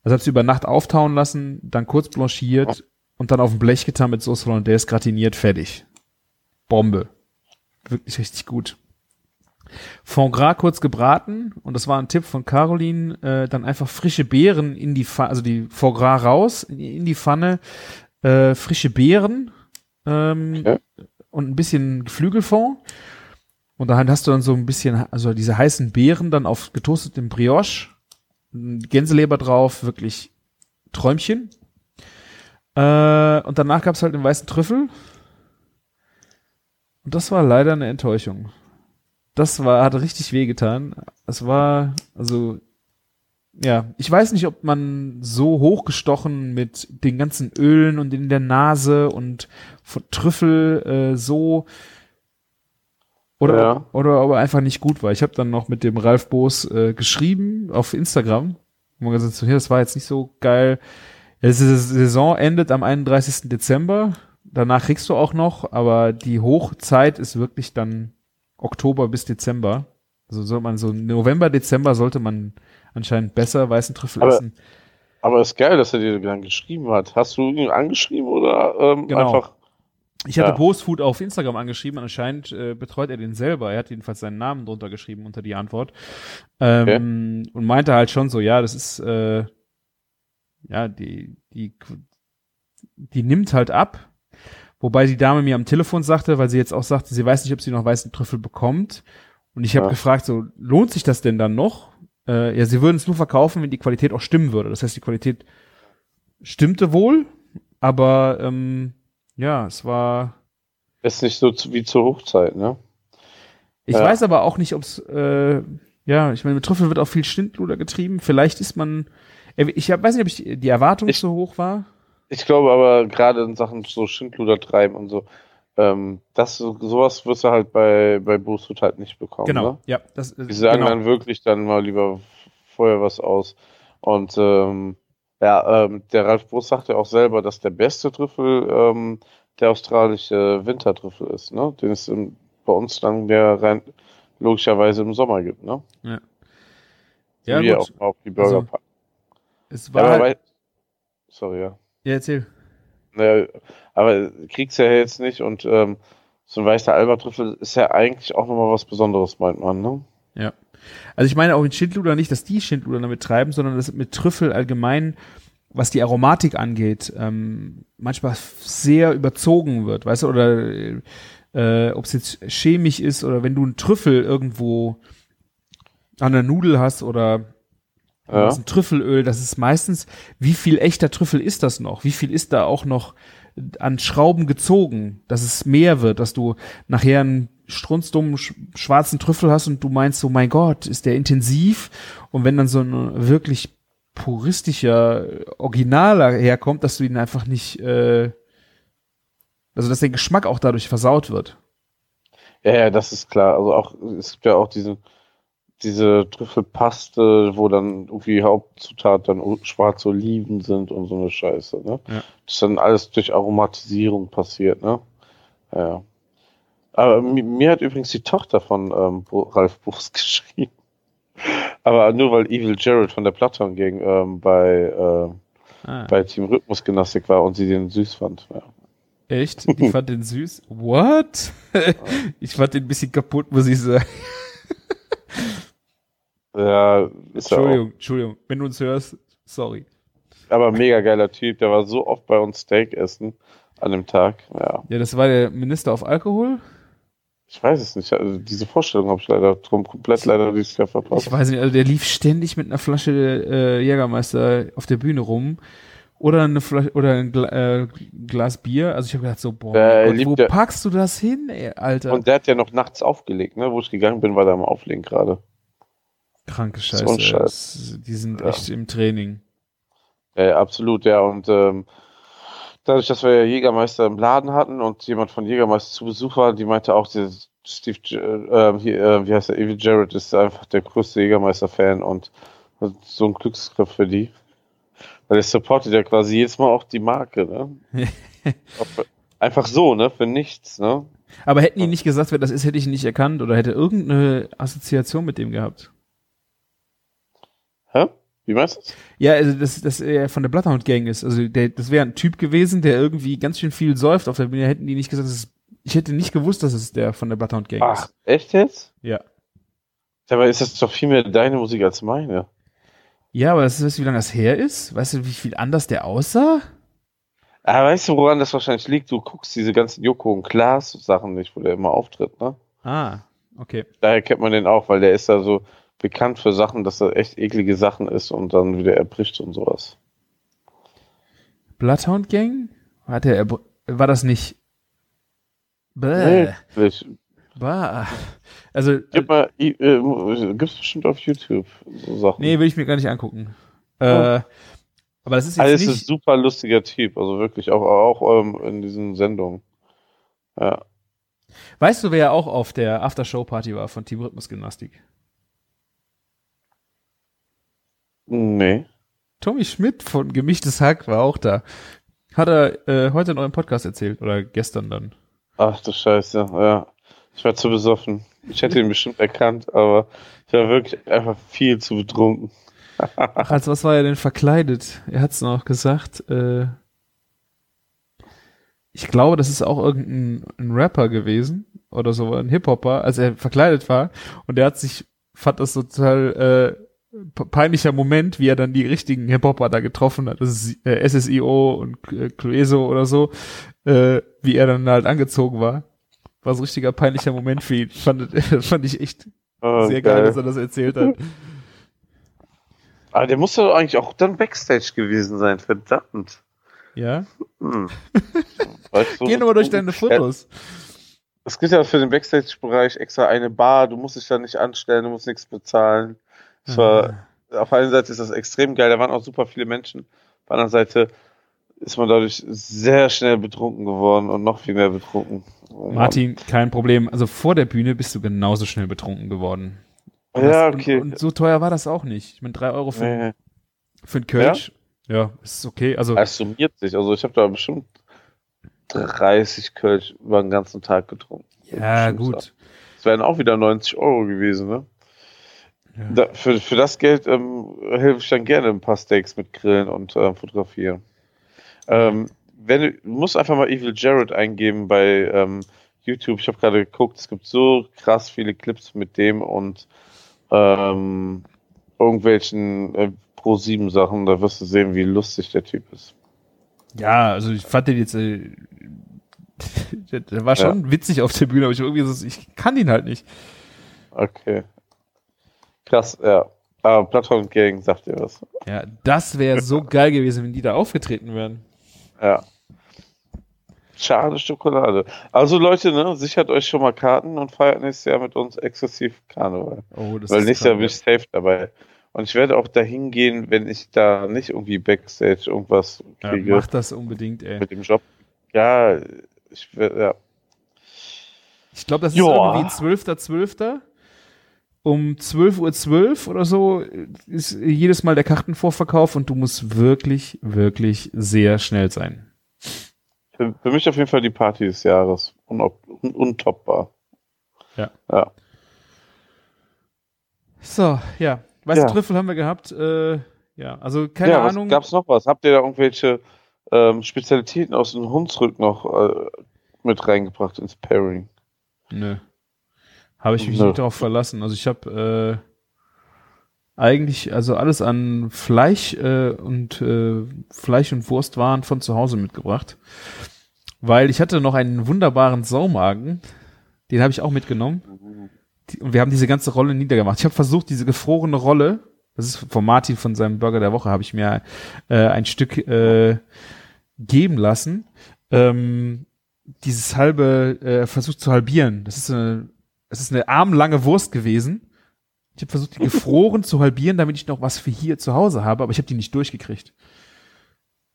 also habe sie über Nacht auftauen lassen, dann kurz blanchiert und dann auf ein Blech getan mit Sauce Hollandaise gratiniert, fertig. Bombe. Wirklich richtig gut. Fond Gras kurz gebraten und das war ein Tipp von Caroline, äh, dann einfach frische Beeren in die Pfanne, also die Fond Gras raus, in, in die Pfanne, äh, frische Beeren ähm, Okay. und ein bisschen Geflügelfond Und dann hast du dann so ein bisschen, also diese heißen Beeren dann auf getoastetem Brioche, Gänseleber drauf, wirklich Träumchen. Äh, und danach gab's halt den weißen Trüffel. Und das war leider eine Enttäuschung. Das war, hat richtig wehgetan. Es war, also, ja, ich weiß nicht, ob man so hochgestochen mit den ganzen Ölen und in der Nase und Trüffel äh, so oder, ja. oder aber einfach nicht gut war. Ich habe dann noch mit dem Ralf Boos äh, geschrieben auf Instagram. Und man gesagt, so, hier, das war jetzt nicht so geil. Ja, die Saison endet am 31. Dezember. Danach kriegst du auch noch, aber die Hochzeit ist wirklich dann Oktober bis Dezember. Also soll man so November, Dezember sollte man anscheinend besser weißen Trüffel aber, essen. Aber ist geil, dass er dir dann geschrieben hat. Hast du ihn angeschrieben oder ähm, genau. einfach ich hatte ja. Postfood auf Instagram angeschrieben, anscheinend äh, betreut er den selber. Er hat jedenfalls seinen Namen drunter geschrieben unter die Antwort. Ähm, okay. Und meinte halt schon so, ja, das ist, äh, ja, die, die, die nimmt halt ab. Wobei die Dame mir am Telefon sagte, weil sie jetzt auch sagte, sie weiß nicht, ob sie noch weißen Trüffel bekommt. Und ich habe ja. gefragt, so, lohnt sich das denn dann noch? Äh, ja, sie würden es nur verkaufen, wenn die Qualität auch stimmen würde. Das heißt, die Qualität stimmte wohl, aber ähm, ja, es war. Ist nicht so wie zur Hochzeit, ne? Ich ja. weiß aber auch nicht, ob es, äh, ja, ich meine, mit Trüffel wird auch viel Schindluder getrieben. Vielleicht ist man, äh, ich hab, weiß nicht, ob ich, die Erwartung ich, so hoch war. Ich glaube aber gerade in Sachen so Schindluder treiben und so, ähm, das, sowas wirst du halt bei, bei Boostfood halt nicht bekommen. Genau, ne? ja. Das, Die sagen genau. dann wirklich dann mal lieber vorher was aus. Und ähm, ja, ähm, der Ralf Brust sagt ja auch selber, dass der beste Trüffel ähm, der australische Wintertrüffel ist, ne? Den es im, bei uns dann der rein, logischerweise im Sommer gibt, ne? Ja. Ja, Wie gut. auch auf die Burger also, Es war. Ja, halt, sorry, ja. Ja, erzähl. Naja, aber kriegst ja jetzt nicht und ähm, so ein weißer Albatrüffel ist ja eigentlich auch nochmal was Besonderes, meint man, ne? Ja. Also ich meine auch mit Schindluder nicht, dass die Schindluder damit treiben, sondern dass mit Trüffel allgemein, was die Aromatik angeht, ähm, manchmal sehr überzogen wird, weißt du, oder äh, ob es jetzt chemisch ist oder wenn du einen Trüffel irgendwo an der Nudel hast oder ja. ein Trüffelöl, das ist meistens, wie viel echter Trüffel ist das noch? Wie viel ist da auch noch an Schrauben gezogen, dass es mehr wird, dass du nachher einen strunzdummen schwarzen Trüffel hast und du meinst so, mein Gott, ist der intensiv? Und wenn dann so ein wirklich puristischer Originaler herkommt, dass du ihn einfach nicht, äh, also dass der Geschmack auch dadurch versaut wird. Ja, ja, das ist klar. Also auch, es gibt ja auch diese, diese Trüffelpaste, wo dann irgendwie Hauptzutat dann schwarze Oliven sind und so eine Scheiße, ne? Ja. Das ist dann alles durch Aromatisierung passiert, ne? Ja. Aber mir hat übrigens die Tochter von ähm, Ralf Buchs geschrieben. Aber nur weil Evil Jared von der Platon Gang ähm, bei, äh, ah. bei Team Rhythmusgymnastik war und sie den süß fand. Ja. Echt? Ich fand den süß? What? ich fand den ein bisschen kaputt, muss ich sagen. ja, Entschuldigung, Entschuldigung. Wenn du uns hörst, sorry. Aber mega geiler Typ, der war so oft bei uns Steak essen an dem Tag. Ja, ja das war der Minister auf Alkohol. Ich weiß es nicht. Also diese Vorstellung habe ich leider drum komplett leider dieses Jahr verpasst. Ich weiß nicht, also der lief ständig mit einer Flasche äh, Jägermeister auf der Bühne rum oder eine Flasche oder ein Gla äh, Glas Bier. Also ich habe gedacht so, boah, äh, Gott, wo der, packst du das hin, ey, Alter? Und der hat ja noch nachts aufgelegt, ne? Wo ich gegangen bin, war der am Auflegen gerade. Kranke Scheiße. So Scheiß. Die sind ja. echt im Training. Ja, absolut, ja. Und ähm, dadurch, dass wir Jägermeister im Laden hatten und jemand von Jägermeister zu Besuch war, die meinte auch, der Steve, äh, hier, äh, wie heißt der, Evie Jarrett ist einfach der größte Jägermeister-Fan und so ein Glücksgriff für die. Weil er supportet ja quasi jedes Mal auch die Marke, ne? einfach so, ne? Für nichts, ne? Aber hätten die nicht gesagt, wer das ist, hätte ich ihn nicht erkannt oder hätte irgendeine Assoziation mit dem gehabt. Hä? Wie meinst du Ja, also dass, dass er von der Bloodhound Gang ist. Also der, das wäre ein Typ gewesen, der irgendwie ganz schön viel säuft auf der Bühne. Hätten die nicht gesagt, ist, ich hätte nicht gewusst, dass es der von der Bloodhound Gang Ach, ist. Ach, echt jetzt? Ja. Aber ist das doch viel mehr deine Musik als meine. Ja, aber das ist, wie lange das her ist? Weißt du, wie viel anders der aussah? Ah, weißt du, woran das wahrscheinlich liegt? Du guckst diese ganzen Joko und Klaas Sachen nicht, wo der immer auftritt, ne? Ah, Okay. Daher kennt man den auch, weil der ist da so bekannt für Sachen, dass er echt eklige Sachen ist und dann wieder erbricht und sowas. Bloodhound Gang? Hat er, war das nicht? Bäh. Nee, Bah. Also, gib mal, i- äh, gibt's bestimmt auf YouTube so Sachen. nee, will ich mir gar nicht angucken. Äh, aber das ist jetzt Alles ist ein nicht. super lustiger Typ, also wirklich, auch, auch ähm, in diesen Sendungen. Ja. Weißt du, wer ja auch auf der After-Show-Party war von Team Rhythmus Gymnastik? Nee. Tommy Schmidt von Gemischtes Hack war auch da. Hat er äh, heute in eurem Podcast erzählt oder gestern dann. Ach du Scheiße, ja. Ich war zu besoffen. Ich hätte ihn bestimmt erkannt, aber ich war wirklich einfach viel zu betrunken. Ach, als was war er denn verkleidet? Er hat's noch gesagt. Äh, ich glaube, das ist auch irgendein ein Rapper gewesen oder so, ein Hip-Hopper, als er verkleidet war. Und er hat sich, fand das total äh, peinlicher Moment, wie er dann die richtigen Hip-Hopper da getroffen hat. Das ist äh, SSIO und äh, Clueso oder so, äh, wie er dann halt angezogen war. War so ein richtiger peinlicher Moment für ihn. Fand, fand ich echt Oh, sehr geil, dass er das erzählt hat. Aber der muss doch eigentlich auch dann Backstage gewesen sein, verdammt. Ja? Hm. Weißt du, Geh nur durch deine Fotos. Es gibt ja für den Backstage-Bereich extra eine Bar, du musst dich da nicht anstellen, du musst nichts bezahlen. Es war, auf einer Seite ist das extrem geil, da waren auch super viele Menschen. Auf der anderen Seite ist man dadurch sehr schnell betrunken geworden und noch viel mehr betrunken. Martin, kein Problem. Also vor der Bühne bist du genauso schnell betrunken geworden. Und Ja, das- okay. Und, und so teuer war das auch nicht. Ich meine, drei Euro für, Nee, für einen Kölsch. Ja? ist okay. Also, es summiert sich. Also ich habe da bestimmt 30 Kölsch über den ganzen Tag getrunken. ja, gut. Das wären auch wieder 90 Euro gewesen, ne? Ja. Da, für, für das Geld ähm, helfe ich dann gerne ein paar Steaks mit Grillen und ähm, fotografieren. Ähm, wenn du, du musst einfach mal Evil Jared eingeben bei ähm, YouTube. Ich habe gerade geguckt, es gibt so krass viele Clips mit dem und ähm, irgendwelchen äh, Pro 7 Sachen. Da wirst du sehen, wie lustig der Typ ist. Ja, also ich fand den jetzt, äh, der, der war schon witzig auf der Bühne, aber ich irgendwie so, ich kann ihn halt nicht. Okay. Krass, ja. Aber Platon Gang sagt dir was. Ja, das wäre so geil gewesen, wenn die da aufgetreten wären. Ja. Schade Schokolade. Also Leute, ne, sichert euch schon mal Karten und feiert nächstes Jahr mit uns exzessiv Karneval. Oh, das Weil ist nächstes Jahr bin ich safe dabei. Und ich werde auch dahin gehen, wenn ich da nicht irgendwie Backstage irgendwas ja, kriege mach das unbedingt, ey. mit dem Job. Ja, ich werde, ja. Ich glaube, das ist Joa. irgendwie 12.12. Um 12.12 Uhr oder so ist jedes Mal der Kartenvorverkauf und du musst wirklich, wirklich sehr schnell sein. Für, für mich auf jeden Fall die Party des Jahres. Unop, un, untoppbar. Ja. Ja. So, ja. Weiße Ja. Trüffel haben wir gehabt. Äh, ja, also keine ja, Ahnung. was gab's noch was? Habt ihr da irgendwelche ähm, Spezialitäten aus dem Hunsrück noch äh, mit reingebracht ins Pairing? Nö. Habe ich mich Nö. nicht darauf verlassen. Also ich habe äh, eigentlich also alles an Fleisch äh, und äh, Fleisch und Wurstwaren von zu Hause mitgebracht, weil ich hatte noch einen wunderbaren Saumagen, den habe ich auch mitgenommen. Die, und wir haben diese ganze Rolle niedergemacht. Ich habe versucht, diese gefrorene Rolle, das ist von Martin von seinem Burger der Woche, habe ich mir äh, ein Stück äh, geben lassen. Ähm, dieses halbe äh, versucht zu halbieren. Das ist eine, das ist eine armlange Wurst gewesen. Ich habe versucht, die gefroren zu halbieren, damit ich noch was für hier zu Hause habe, aber ich habe die nicht durchgekriegt.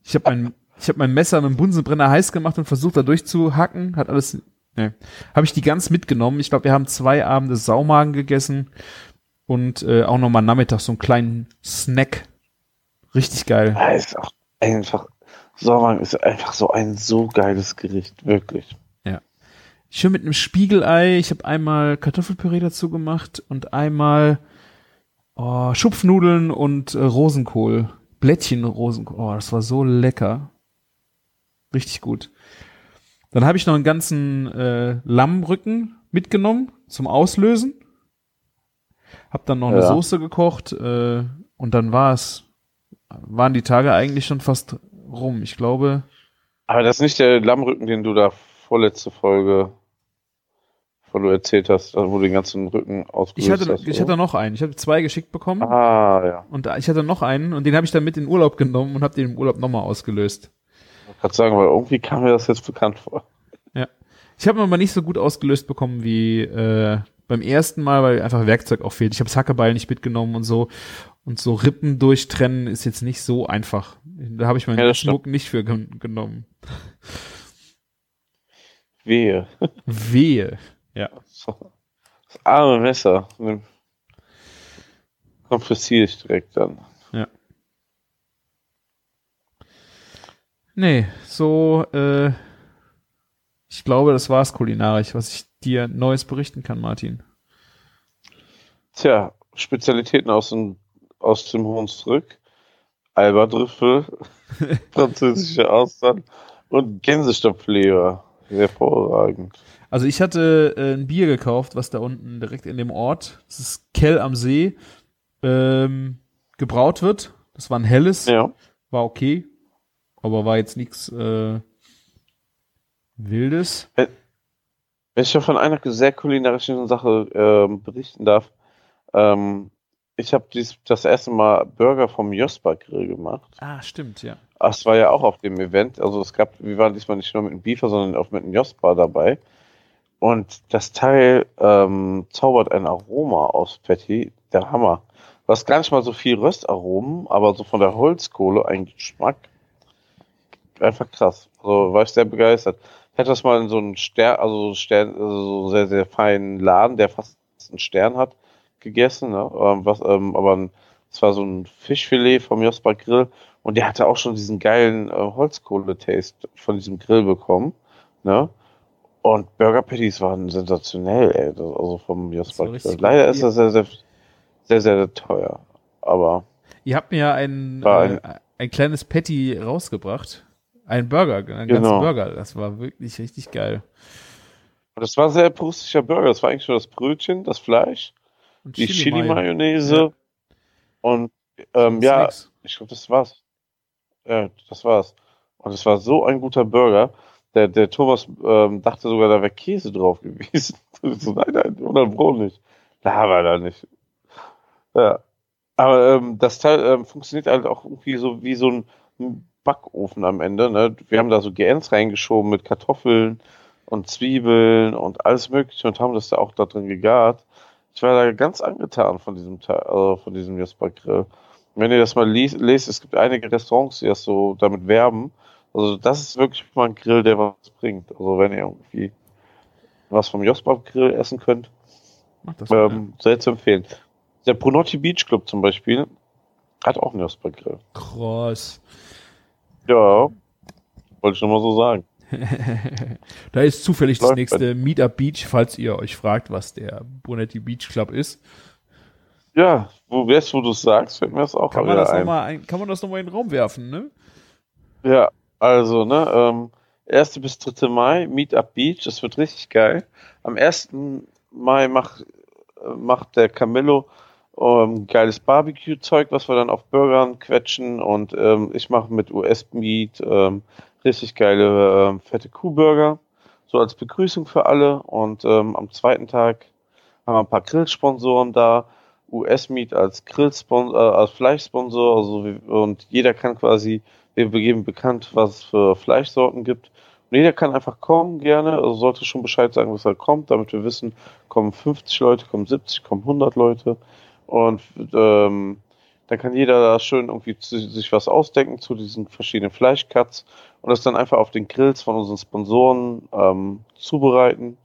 Ich habe mein, ich habe mein Messer mit dem Bunsenbrenner heiß gemacht und versucht, da durchzuhacken. Hat alles. Ne. Habe ich die ganz mitgenommen. Ich glaube, wir haben zwei Abende Saumagen gegessen und äh, auch nochmal nachmittags so einen kleinen Snack. Richtig geil. Ah, ist auch einfach, Sauermann ist einfach so ein so geiles Gericht, wirklich. Schön mit einem Spiegelei. Ich habe einmal Kartoffelpüree dazu gemacht und einmal oh, Schupfnudeln und äh, Rosenkohl. Blättchen Rosenkohl. Oh, das war so lecker. Richtig gut. Dann habe ich noch einen ganzen äh, Lammrücken mitgenommen zum Auslösen. Hab dann noch eine Ja. Soße gekocht äh, und dann war es, waren die Tage eigentlich schon fast rum. Ich glaube, Aber das ist nicht der Lammrücken, den du da vorletzte Folge wovon du erzählt hast, wo du den ganzen Rücken ausgelöst Ich hatte, hast. ich oder? hatte noch einen. Ich habe zwei geschickt bekommen. Ah, ja. Und ich hatte noch einen und den habe ich dann mit in den Urlaub genommen und habe den im Urlaub nochmal ausgelöst. Ich wollte gerade sagen, weil irgendwie kam mir das jetzt bekannt vor. Ich habe ihn aber nicht so gut ausgelöst bekommen wie äh, beim ersten Mal, weil einfach Werkzeug auch fehlt. Ich habe das Hackebeil nicht mitgenommen und so. Und so Rippen durchtrennen ist jetzt nicht so einfach. Da habe ich meinen Ja, Schmuck nicht für gen genommen. Wehe. Wehe. So. Das arme Messer. Konfessiere ich direkt dann. Nee, so, äh, ich glaube, das war's kulinarisch, was ich dir Neues berichten kann, Martin. Tja, Spezialitäten aus dem, aus dem Hunsrück. Alberdriffel, französische Austern und Gänsestopfleber. Hervorragend. Also ich hatte äh, ein Bier gekauft, was da unten direkt in dem Ort, das ist Kell am See, ähm, gebraut wird. Das war ein helles, Ja. war okay, aber war jetzt nichts äh, Wildes. Wenn ich ja von einer sehr kulinarischen Sache ähm, berichten darf, ähm, ich habe das erste Mal Burger vom Jospa Grill gemacht. Ah, stimmt, ja. Ach, es war ja auch auf dem Event. Also es gab, wir waren diesmal nicht nur mit dem Beaver, sondern auch mit dem Jospa dabei. Und das Teil ähm, zaubert ein Aroma aus Patty, der Hammer. Du hast gar nicht mal so viel Röstaromen, aber so von der Holzkohle ein Geschmack. Einfach krass. Also war ich sehr begeistert. Ich hatte das mal in so einem Stern, also so Stern, also so sehr, sehr feinen Laden, der fast einen Stern hat, gegessen. Ne? Ähm, was, ähm, aber es war so ein Fischfilet vom Jospa Grill und der hatte auch schon diesen geilen äh, Holzkohle-Taste von diesem Grill bekommen. Ne? Und Burger Patties waren sensationell, ey. Das, also vom richtig Leider ist das sehr, sehr, sehr, sehr teuer. Aber Ihr habt mir ja ein, War ein, äh, ein kleines Patty rausgebracht. Ein Burger, einen ganzen Genau. Burger. Das war wirklich richtig geil. das war ein sehr puristischer Burger. Das war eigentlich nur das Brötchen, das Fleisch, Und die Chili-Mayo. Chili-Mayonnaise Ja. und ähm, ja, nix. Ich glaube, das war's. Ja, das war's. Und es war so ein guter Burger. Der, der Thomas ähm, dachte sogar, da wäre Käse drauf gewesen. So, nein, nein, oder Brot nicht. Da war da nicht. Ja. Aber ähm, das Teil ähm, funktioniert halt auch irgendwie so wie so ein, Backofen am Ende. Ne? Wir haben da so Gans reingeschoben mit Kartoffeln und Zwiebeln und alles Mögliche und haben das da auch da drin gegart. Ich war da ganz angetan von diesem Teil, also von diesem Jesper Grill. Wenn ihr das mal liest, lest, es gibt einige Restaurants, die das so damit werben. Also das ist wirklich mal ein Grill, der was bringt. Also wenn ihr irgendwie was vom Jospa Grill essen könnt, mal, ähm, sehr zu empfehlen. Der Brunotti Beach Club zum Beispiel hat auch einen Jospa Grill. ja. Krass. Ja, wollte ich nur mal so sagen. da ist zufällig das Läuft nächste Meetup Beach, falls ihr euch fragt, was der Brunetti Beach Club ist. Ja, wo wärst wo du es sagst, fällt mir das auch Kann man das ein. nochmal ein, kann man das nochmal in den Raum werfen, ne? Ja, also, ne, ähm, 1. bis 3. Mai, Meetup Beach, das wird richtig geil. Am 1. Mai macht, äh, macht der Camillo ähm, geiles Barbecue-Zeug, was wir dann auf Burgern quetschen und ähm, ich mache mit US-Meat ähm, richtig geile ähm, fette Kuhburger, so als Begrüßung für alle und ähm, am zweiten Tag haben wir ein paar Grillsponsoren da, US-Meat als Grillsponsor, äh, als Fleischsponsor, also und jeder kann quasi wir geben bekannt, was es für Fleischsorten gibt. Und jeder kann einfach kommen, gerne. Also sollte schon Bescheid sagen, was er kommt, damit wir wissen, kommen 50 Leute, kommen 70, kommen 100 Leute. Und ähm, dann kann jeder da schön irgendwie zu, sich was ausdenken zu diesen verschiedenen Fleischcuts und das dann einfach auf den Grills von unseren Sponsoren ähm, zubereiten.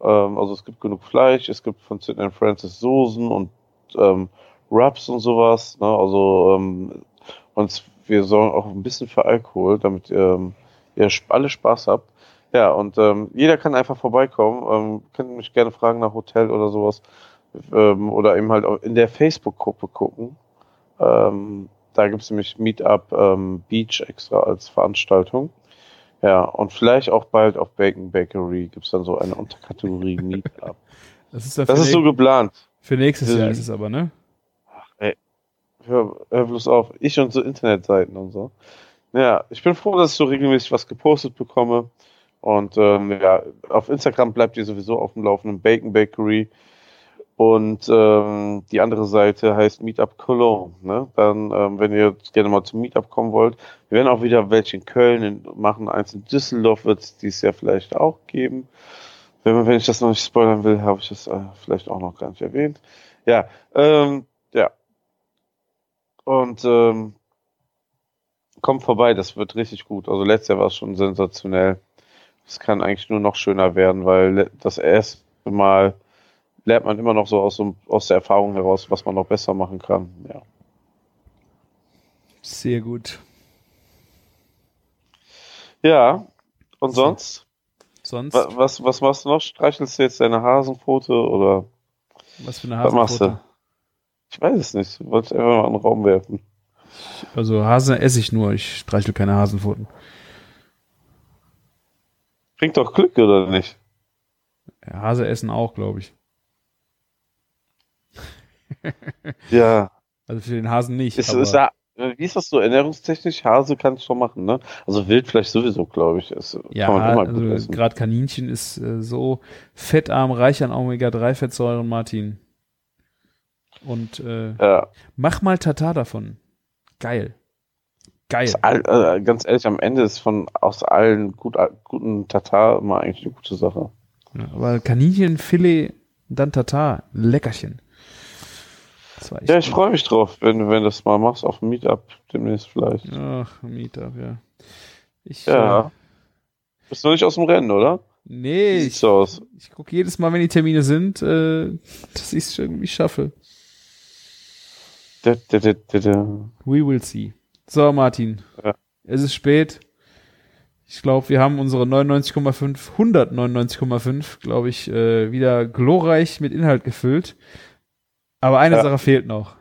Ähm, also es gibt genug Fleisch, es gibt von Sidney Francis Soßen und ähm, Rubs und sowas. Ne? Also ähm, und wir sorgen auch ein bisschen für Alkohol, damit ähm, ihr alle Spaß habt. Ja, und ähm, jeder kann einfach vorbeikommen. Ähm, könnt mich gerne fragen nach Hotel oder sowas. Ähm, oder eben halt auch in der Facebook-Gruppe gucken. Ähm, da gibt's nämlich Meetup ähm, Beach extra als Veranstaltung. Ja, und vielleicht auch bald auf Bacon Bakery gibt's dann so eine Unterkategorie Meetup. Das ist, Das ist so geplant. für nächstes Jahr ist es aber, ne? Hör, hör bloß auf. Ich und so Internetseiten und so. Ja, ich bin froh, dass ich so regelmäßig was gepostet bekomme. Und ähm, ja, auf Instagram bleibt ihr sowieso auf dem Laufenden Bacon Bakery. Und ähm, die andere Seite heißt Meetup Cologne. Ne? Dann, ähm, wenn ihr gerne mal zum Meetup kommen wollt, wir werden auch wieder welche in Köln machen. Eins in Düsseldorf wird es dieses Jahr vielleicht auch geben. Wenn, wenn ich das noch nicht spoilern will, habe ich das äh, vielleicht auch noch gar nicht erwähnt. Ja, ähm, ja. Und ähm, kommt vorbei, das wird richtig gut. Also letztes Jahr war es schon sensationell. Es kann eigentlich nur noch schöner werden, weil das erste Mal lernt man immer noch so aus, aus der Erfahrung heraus, was man noch besser machen kann. Ja. Sehr gut. Ja, und so. sonst? Sonst? Was, was, was machst du noch? Streichelst du jetzt deine Hasenpfote oder? Was für eine Hasenpfote? Was machst du? Ich weiß es nicht. Wollte einfach mal in den Raum werfen. Also Hasen esse ich nur, ich streichel keine Hasenpfoten. Bringt doch Glück, oder nicht? Ja, Hase essen auch, glaube ich. ja. Also für den Hasen nicht. Ist, ist da, wie ist das so ernährungstechnisch? Hase kann ich schon machen, ne? Also Wild vielleicht sowieso, glaube ich. Ist, ja, also gerade Kaninchen ist äh, so fettarm, reich an Omega-3-Fettsäuren, Martin. Und äh, ja. mach mal Tatar davon. Geil. Geil. All, äh, ganz ehrlich, am Ende ist von aus allen gut, guten Tatar immer eigentlich eine gute Sache. Ja, aber Kaninchenfilet, dann Tatar, Leckerchen. Ja, ich freue mich drauf, wenn du das mal machst auf dem Meetup demnächst vielleicht. Ach, Meetup, ja. Ich, ja. Äh, Bist du nicht aus dem Rennen, oder? Nee, ich, ich gucke jedes Mal, wenn die Termine sind, äh, dass ich es irgendwie schaffe. We will see. So, Martin. Ja. Es ist spät. Ich glaube, wir haben unsere 99,5, 199,5, glaube ich, äh, wieder glorreich mit Inhalt gefüllt. Aber eine ja. Sache fehlt noch.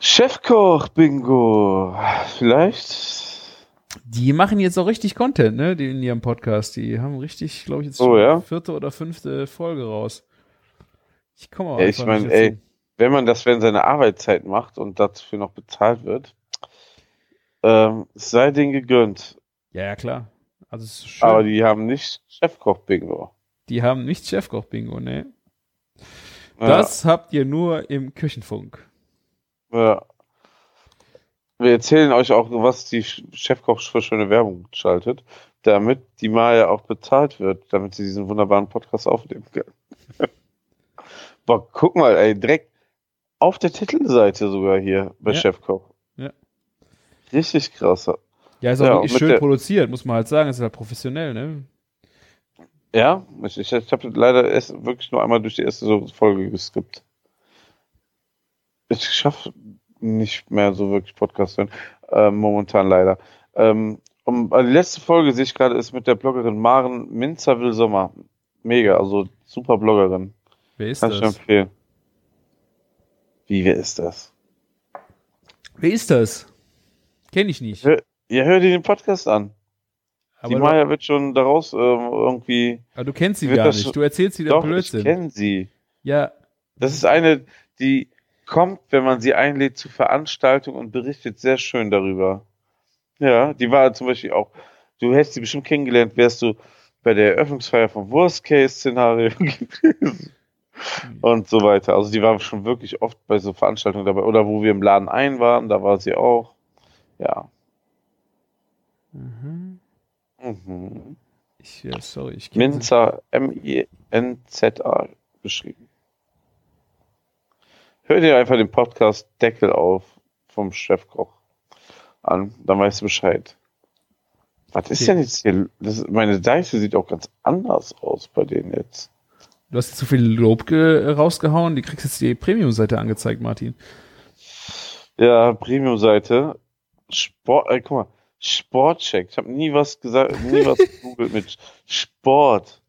Chefkoch Bingo. Vielleicht. Die machen jetzt auch richtig Content, ne? Die in ihrem Podcast. Die haben richtig, glaube ich, jetzt oh, ja? vierte oder fünfte Folge raus. Ich komme auch ja, Ich meine, ey, wenn man das während seiner Arbeitszeit macht und dafür noch bezahlt wird, ähm, sei denen gegönnt. Ja, ja, klar. Also es ist schön. Aber die haben nicht Chefkoch-Bingo. Die haben nicht Chefkoch-Bingo, ne? Das ja. habt ihr nur im Küchenfunk. Ja. Wir erzählen euch auch, was die Chefkoch für schöne Werbung schaltet, damit die Maya auch bezahlt wird, damit sie diesen wunderbaren Podcast aufnehmen kann. Boah, guck mal, ey, direkt auf der Titelseite sogar hier bei ja. Chefkoch. Ja. Richtig krass. Ja, ist auch ja, wirklich schön produziert, muss man halt sagen. Ist halt professionell, ne? Ja, ich, ich, ich habe leider erst wirklich nur einmal durch die erste Folge geskippt. Ich schaffe nicht mehr so wirklich Podcast hören. Äh, momentan leider. Ähm, um, also die letzte Folge sehe ich gerade ist mit der Bloggerin Maren Minzer will Sommer. Mega, also super Bloggerin. Wer ist das? Ich empfehlen. Wie, wer ist das? Wer ist das? Kenn ich nicht. Hör, ja, hör dir den Podcast an. Aber die Maya wird schon daraus ähm, irgendwie. Aber du kennst sie gar nicht. Du erzählst sie der Doch, Blödsinn. Ich kenne sie. Ja. Das ist eine, die kommt, wenn man sie einlädt zu Veranstaltungen und berichtet sehr schön darüber. Ja, die war zum Beispiel auch. Du hättest sie bestimmt kennengelernt, wärst du bei der Eröffnungsfeier vom Worst Case Szenario gewesen. Und so weiter. Also die war schon wirklich oft bei so Veranstaltungen dabei. Oder wo wir im Laden ein waren, da war sie auch. Ja. Mhm. Mhm. Ich, ja, sorry, ich Minza, M-I-N-Z-A geschrieben. Hör dir einfach den Podcast Deckel auf vom Chefkoch an, dann weißt du Bescheid. Was ist denn jetzt hier? Das, meine Seite sieht auch ganz anders aus bei denen jetzt. Du hast zu viel Lob rausgehauen, die kriegst jetzt die Premium-Seite angezeigt, Martin. Ja, Premium-Seite. Sport, äh, guck mal, Sportcheck. Ich habe nie was gesagt, nie was gegoogelt mit Sport.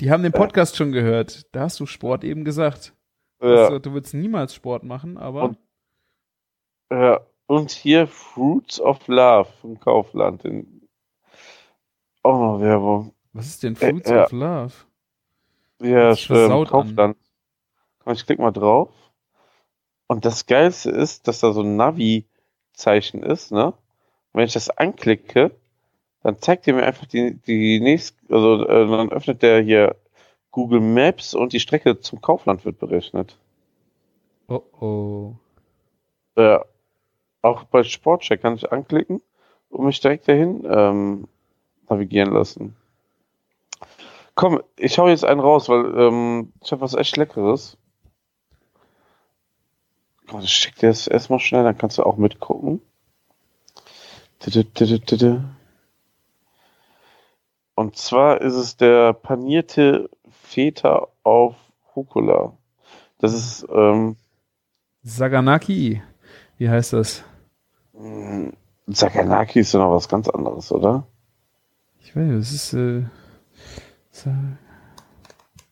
die haben den Podcast ja. schon gehört. Da hast du Sport eben gesagt. Ja. Also, du würdest niemals Sport machen, aber. Und, ja, und hier Fruits of Love vom Kaufland. In, auch noch Werbung. Was ist denn Fruits äh, of Love? Ja, stimmt. Kaufland. An. Ich klick mal drauf. Und das Geilste ist, dass da so ein Navi Zeichen ist, ne? Und wenn ich das anklicke, dann zeigt er mir einfach die, die nächste, also äh, dann öffnet der hier Google Maps und die Strecke zum Kaufland wird berechnet. Oh oh. Äh, auch bei Sportcheck kann ich anklicken und mich direkt dahin ähm, navigieren lassen. Komm, ich hau jetzt einen raus, weil ähm, ich habe was echt Leckeres. Komm, ich schick dir das erstmal schnell, dann kannst du auch mitgucken. Und zwar ist es der panierte Feta auf Rucola. Das ist ähm, Saganaki. Wie heißt das? Saganaki ist ja noch was ganz anderes, oder? Ich weiß nicht, das ist. Äh,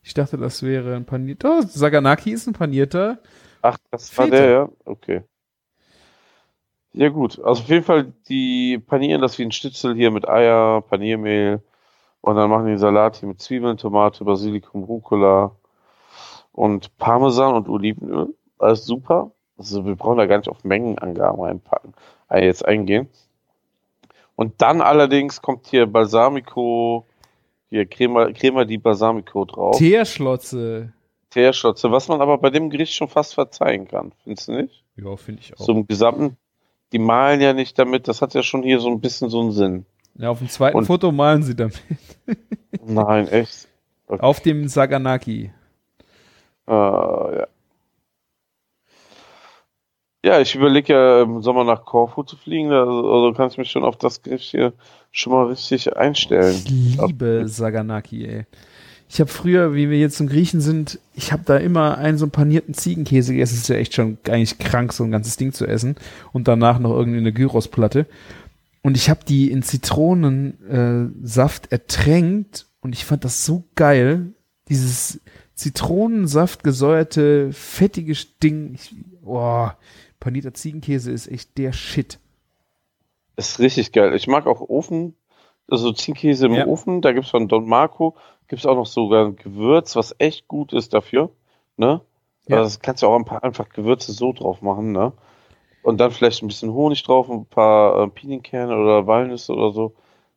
ich dachte, das wäre ein panierter. Oh, Saganaki ist ein panierter. Ach, das war der, ja? Okay. Ja, gut. Also auf jeden Fall, die panieren das wie ein Schnitzel hier mit Eier, Paniermehl und dann machen die Salat hier mit Zwiebeln, Tomate, Basilikum, Rucola und Parmesan und Olivenöl. Alles super. Also wir brauchen da gar nicht auf Mengenangaben reinpacken, äh, jetzt eingehen. Und dann allerdings kommt hier Balsamico, hier Crema, Crema di Balsamico drauf. Teerschlotze. Teerschotze, was man aber bei dem Gericht schon fast verzeihen kann, findest du nicht? Ja, finde ich auch. So im Gesamten. Die malen ja nicht damit, das hat ja schon hier so ein bisschen so einen Sinn. Ja, auf dem zweiten Und- Foto malen sie damit. Nein, echt. Auf dem Saganaki. Äh, ja. Ja, ich überlege ja im Sommer nach Korfu zu fliegen, also, also kannst du mich schon auf das Gericht hier schon mal richtig einstellen. Ich liebe Saganaki, ey. Ich habe früher, wie wir jetzt zum Griechen sind, ich habe da immer einen so einen panierten Ziegenkäse gegessen. Das ist ja echt schon eigentlich krank, so ein ganzes Ding zu essen. Und danach noch irgendwie eine Gyrosplatte. Und ich habe die in Zitronensaft äh, ertränkt und ich fand das so geil. Dieses Zitronensaft gesäuerte, fettige Ding. Ich, boah, panierter Ziegenkäse ist echt der Shit. Ist richtig geil. Ich mag auch Ofen, also Ziegenkäse im Ja. Ofen. Da gibt's von Don Marco, gibt's auch noch sogar ein Gewürz, was echt gut ist dafür. Ne? Ja. Ja. Das kannst du auch ein paar einfach Gewürze so drauf machen, ne? Und dann vielleicht ein bisschen Honig drauf, ein paar äh, Pinienkerne oder Walnüsse oder so.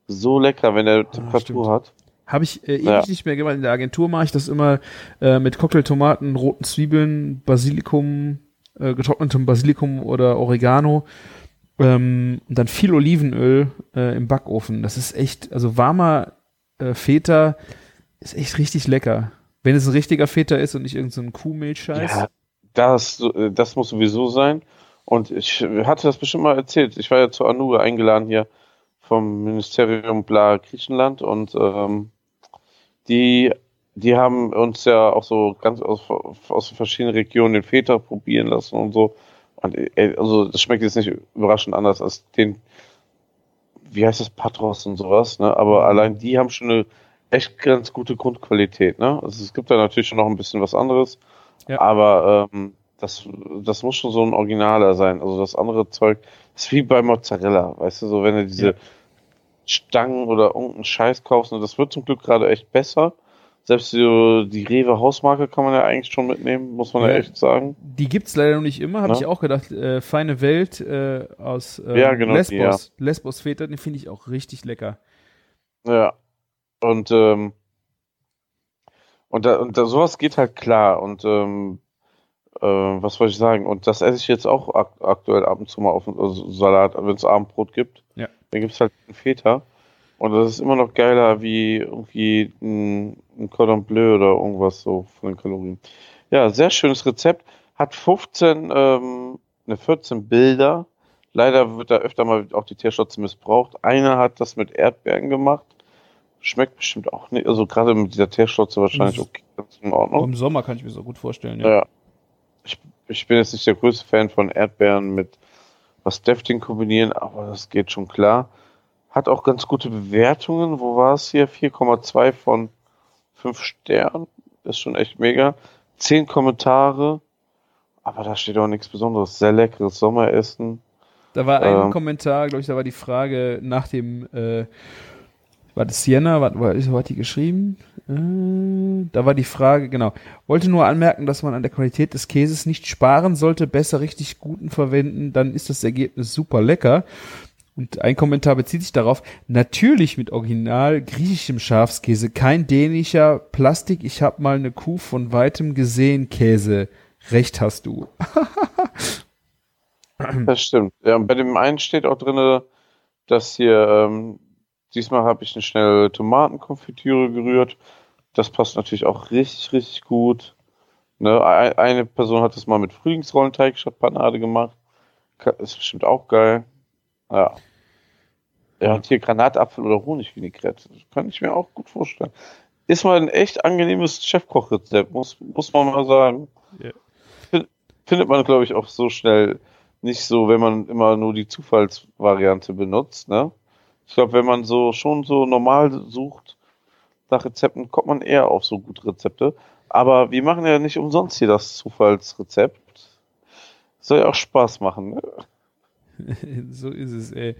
So lecker, wenn er Temperatur stimmt. hat. Habe ich äh, ewig Ja. nicht mehr gemacht. In der Agentur mache ich das immer äh, mit Cocktailtomaten, roten Zwiebeln, Basilikum, äh, getrocknetem Basilikum oder Oregano ähm, und dann viel Olivenöl äh, im Backofen. Das ist echt, also warmer äh, Feta ist echt richtig lecker. Wenn es ein richtiger Feta ist und nicht irgendein so Kuhmilchscheiß. Ja, das, äh, das muss sowieso sein. Und ich hatte das bestimmt mal erzählt. Ich war ja zu Anuga eingeladen hier vom Ministerium Bla Griechenland und ähm, die, die haben uns ja auch so ganz aus, aus verschiedenen Regionen den Feta probieren lassen und so. Und äh, also das schmeckt jetzt nicht überraschend anders als den, wie heißt das, Patros und sowas, ne? Aber allein die haben schon eine echt ganz gute Grundqualität, ne? Also es gibt da natürlich schon noch ein bisschen was anderes. Ja. Aber ähm, das, das muss schon so ein Originaler sein. Also das andere Zeug ist wie bei Mozzarella, weißt du, so wenn du diese Ja. Stangen oder irgendeinen Scheiß kaufst, und das wird zum Glück gerade echt besser. Selbst die, die Rewe Hausmarke kann man ja eigentlich schon mitnehmen, muss man ja, Ja. echt sagen. Die gibt's leider noch nicht immer, habe Ne? ich auch gedacht. Äh, Feine Welt äh, aus ähm, Ja, genau, die, Lesbos. Lesbos Feta, den finde ich auch richtig lecker. Ja. Und, ähm, und, da, und da, sowas geht halt klar. Und ähm, äh, was wollte ich sagen? Und das esse ich jetzt auch ak aktuell ab und zu mal auf dem also Salat, wenn es Abendbrot gibt. Ja. Dann gibt's halt einen Feta. Und das ist immer noch geiler wie irgendwie ein, ein Cordon Bleu oder irgendwas so von den Kalorien. Ja, sehr schönes Rezept. Hat 15, ähm, ne 14 Bilder. Leider wird da öfter mal auch die Tierschutz missbraucht. Einer hat das mit Erdbeeren gemacht. Schmeckt bestimmt auch nicht. Also gerade mit dieser Teerschlotze wahrscheinlich okay, ganz in Ordnung. Im Sommer kann ich mir so gut vorstellen. Ja. Ich, ich bin jetzt nicht der größte Fan von Erdbeeren mit was Deftig kombinieren, aber das geht schon klar. Hat auch ganz gute Bewertungen. Wo war es hier? 4,2 von 5 Sternen. Ist schon echt mega. 10 Kommentare. Aber da steht auch nichts Besonderes. Sehr leckeres Sommeressen. Da war ein Ähm. Kommentar, glaube ich, da war die Frage nach dem, äh, Warte, Sienna, warte, wo hat die geschrieben? Äh, da war die Frage, genau. Wollte nur anmerken, dass man an der Qualität des Käses nicht sparen sollte, besser richtig guten verwenden, dann ist das Ergebnis super lecker. Und ein Kommentar bezieht sich darauf, natürlich mit original griechischem Schafskäse, kein dänischer Plastik. Ich habe mal eine Kuh von weitem gesehen, Käse. Recht hast du. das stimmt. Ja, bei dem einen steht auch drinne, dass hier, ähm, diesmal habe ich eine schnelle Tomatenkonfitüre gerührt. Das passt natürlich auch richtig, richtig gut. Ne, eine Person hat das mal mit Frühlingsrollenteig statt Panade gemacht. Ist bestimmt auch geil. Ja. Ja, und hier Granatapfel oder Honigvinaigrette. Das kann ich mir auch gut vorstellen. Ist mal ein echt angenehmes Chefkochrezept, muss, muss man mal sagen. Yeah. Findet man, glaube ich, auch so schnell nicht so, wenn man immer nur die Zufallsvariante benutzt. Ne? Ich glaube, wenn man so schon so normal sucht nach Rezepten, kommt man eher auf so gute Rezepte. Aber wir machen ja nicht umsonst hier das Zufallsrezept. Soll ja auch Spaß machen. Ne? so ist es, ey.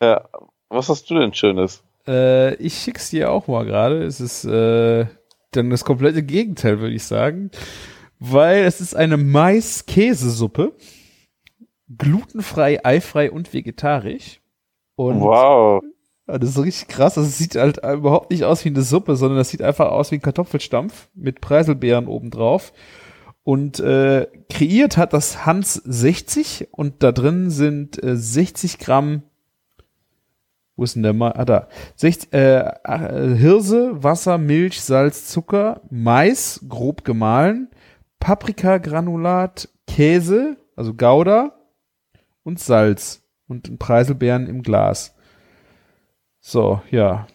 Ja, was hast du denn Schönes? Äh, ich schick's dir auch mal gerade. Es ist äh, dann das komplette Gegenteil, würde ich sagen. Weil es ist eine Mais-Käsesuppe. Glutenfrei, eifrei und vegetarisch. Und wow. Das ist richtig krass. Also es sieht halt überhaupt nicht aus wie eine Suppe, sondern das sieht einfach aus wie ein Kartoffelstampf mit Preiselbeeren obendrauf. Und äh, kreiert hat das Hans 60 und da drin sind äh, 60 Gramm wo ist denn der mal? Ah, da. 60, äh, äh, Hirse, Wasser, Milch, Salz, Zucker, Mais, grob gemahlen, Paprikagranulat, Käse, also Gouda und Salz und Preiselbeeren im Glas. So, ja.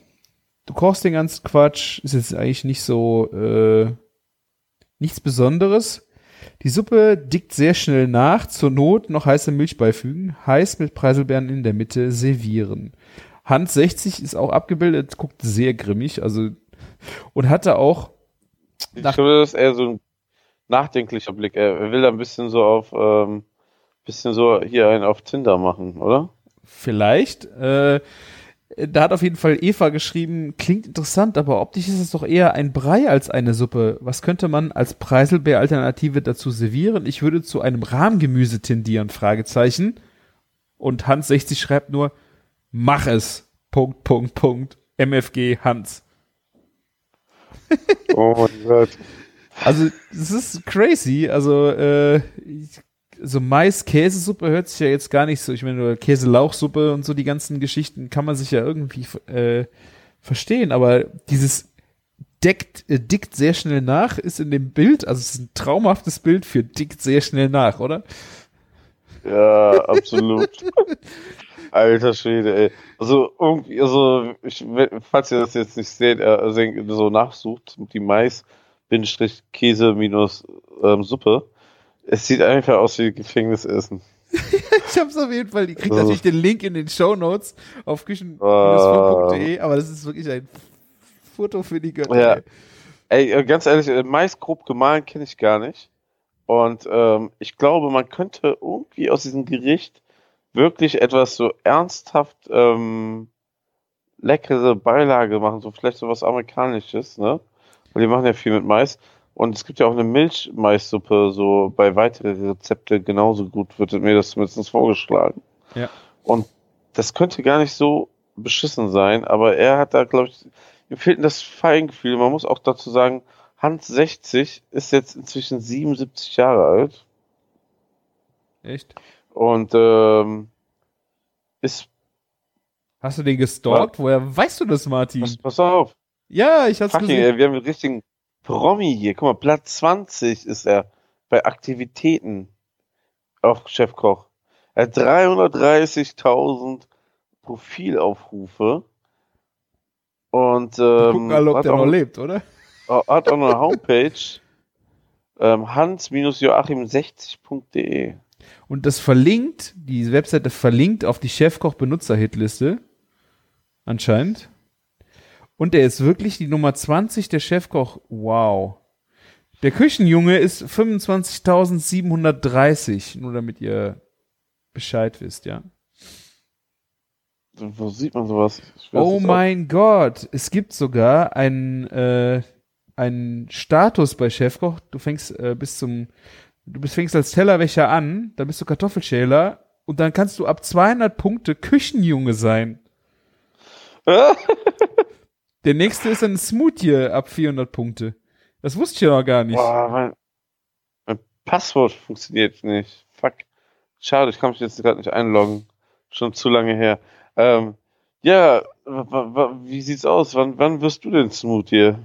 Du kochst den ganzen Quatsch, ist jetzt eigentlich nicht so äh, nichts Besonderes. Die Suppe dickt sehr schnell nach, zur Not noch heiße Milch beifügen, heiß mit Preiselbeeren in der Mitte servieren. Hans 60 ist auch abgebildet, guckt sehr grimmig, also und hatte auch. Ich glaube, das ist eher so ein nachdenklicher Blick. Er will da ein bisschen so auf, ähm, bisschen so hier einen auf Tinder machen, oder? Vielleicht. Äh, da hat auf jeden Fall Eva geschrieben, klingt interessant, aber optisch ist es doch eher ein Brei als eine Suppe. Was könnte man als Preiselbeer-Alternative dazu servieren? Ich würde zu einem Rahmgemüse tendieren, Fragezeichen. Und Hans 60 schreibt nur, mach es. Punkt, Punkt, Punkt. MFG Hans. oh mein Gott. Also, das ist crazy. Also, äh, so Mais-Käsesuppe hört sich ja jetzt gar nicht so, ich meine, Käselauchsuppe und so die ganzen Geschichten kann man sich ja irgendwie äh, verstehen, aber dieses deckt, äh, dickt sehr schnell nach, ist in dem Bild, also es ist ein traumhaftes Bild für dickt sehr schnell nach, oder? Ja, absolut. Alter Schwede, ey. Also irgendwie, also ich, falls ihr das jetzt nicht seht, er so nachsucht, die Mais, Bindestrich, Käse minus ähm, Suppe. Es sieht einfach aus wie Gefängnisessen. ich hab's auf jeden Fall. Die kriegt also. natürlich den Link in den Show Notes auf küchen-funk.de, aber das ist wirklich ein Foto für die Götter. Ja. Ey, äh, ganz ehrlich, äh, Mais grob gemahlen kenne ich gar nicht. Und ähm, ich glaube, man könnte irgendwie aus diesem Gericht wirklich etwas so ernsthaft ähm, leckere Beilage machen, so vielleicht so was Amerikanisches, ne? Weil die machen ja viel mit Mais. Und es gibt ja auch eine Milchmaissuppe, so bei weiteren Rezepte genauso gut, wird mir das zumindest vorgeschlagen. Ja. Und das könnte gar nicht so beschissen sein, aber er hat da, glaube ich, ihm fehlt das Feingefühl. Man muss auch dazu sagen, Hans 60 ist jetzt inzwischen 77 Jahre alt. Echt? Und ähm, ist. Hast du den gestalkt? Ja. Woher weißt du das, Martin? Pass, pass auf. Ja, ich hab's Fucking, gesehen. Ey, wir haben einen richtigen Promi hier. Guck mal, Platz 20 ist er bei Aktivitäten auf Chefkoch. Er hat 330.000 Profilaufrufe. Und ähm, gucken alle, ob der noch lebt, oder? Hat auch eine Homepage. ähm, hans-joachim60.de und das verlinkt, die Webseite verlinkt auf die Chefkoch-Benutzer-Hitliste. Anscheinend. Und der ist wirklich die Nummer 20 der Chefkoch. Wow. Der Küchenjunge ist 25.730, nur damit ihr Bescheid wisst, ja. wo sieht man sowas? Weiß Oh mein Gott, es gibt sogar einen, äh, einen Status bei Chefkoch. Du fängst äh, bis zum, du bist, fängst als Tellerwäscher an, dann bist du Kartoffelschäler und dann kannst du ab 200 Punkte Küchenjunge sein. Der nächste ist ein Smoothie ab 400 Punkte. Das wusste ich ja noch gar nicht. Boah, mein, mein Passwort funktioniert nicht. Fuck. Schade, ich kann mich jetzt gerade nicht einloggen. Schon zu lange her. Ähm, ja, wie sieht's aus? Wann, wann wirst du denn Smoothie?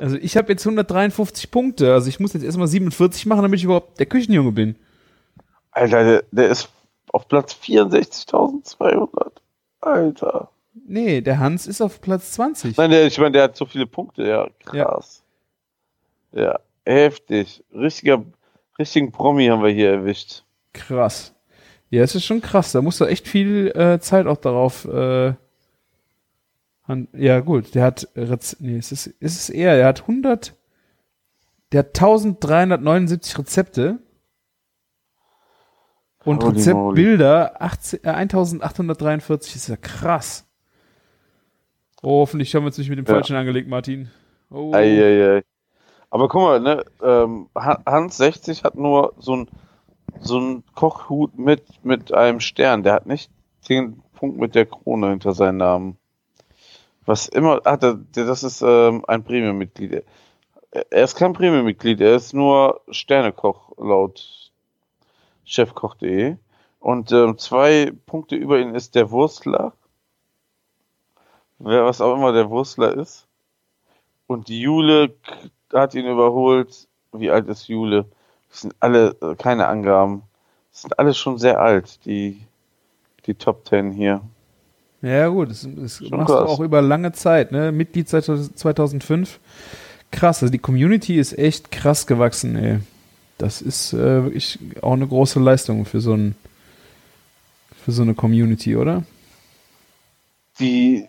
Also ich habe jetzt 153 Punkte, also ich muss jetzt erstmal 47 machen, damit ich überhaupt der Küchenjunge bin. Alter, der, der ist auf Platz 64.200. Alter. Nee, der Hans ist auf Platz 20. Nein, der, ich meine, der hat so viele Punkte. Ja, krass. Ja, heftig. Richtiger, richtigen Promi haben wir hier erwischt. Krass. Ja, es ist schon krass. Da musst du echt viel äh, Zeit auch darauf. Äh, han- ja, gut. Der hat. Nee, es ist, es ist eher. Der hat 100. Der hat 1379 Rezepte. Und Holy Rezeptbilder 18, äh, 1843. ist ja krass. Oh, hoffentlich haben wir uns nicht mit dem Ja. Falschen angelegt, Martin. Oh. Eieiei. Aber guck mal, ne, ähm, Ha- Hans 60 hat nur so ein so ein Kochhut mit mit einem Stern. Der hat nicht den Punkt mit der Krone hinter seinem Namen. Was immer, ah, das ist ähm, ein Premium-Mitglied. Er er ist kein Premium-Mitglied, er ist nur Sternekoch laut chefkoch.de. Und ähm, zwei Punkte über ihn ist der Wurstler. Wer was auch immer der Wurstler ist. Und die Jule hat ihn überholt. Wie alt ist Jule? Das sind alle äh, keine Angaben. Das sind alle schon sehr alt, die, die Top Ten hier. Ja, gut, das, das Schon machst du krass. auch über lange Zeit, ne? Mitglied seit 2005. Krass, also die Community ist echt krass gewachsen, ey. Das ist äh, wirklich auch eine große Leistung für so ein für so eine Community, oder? Die,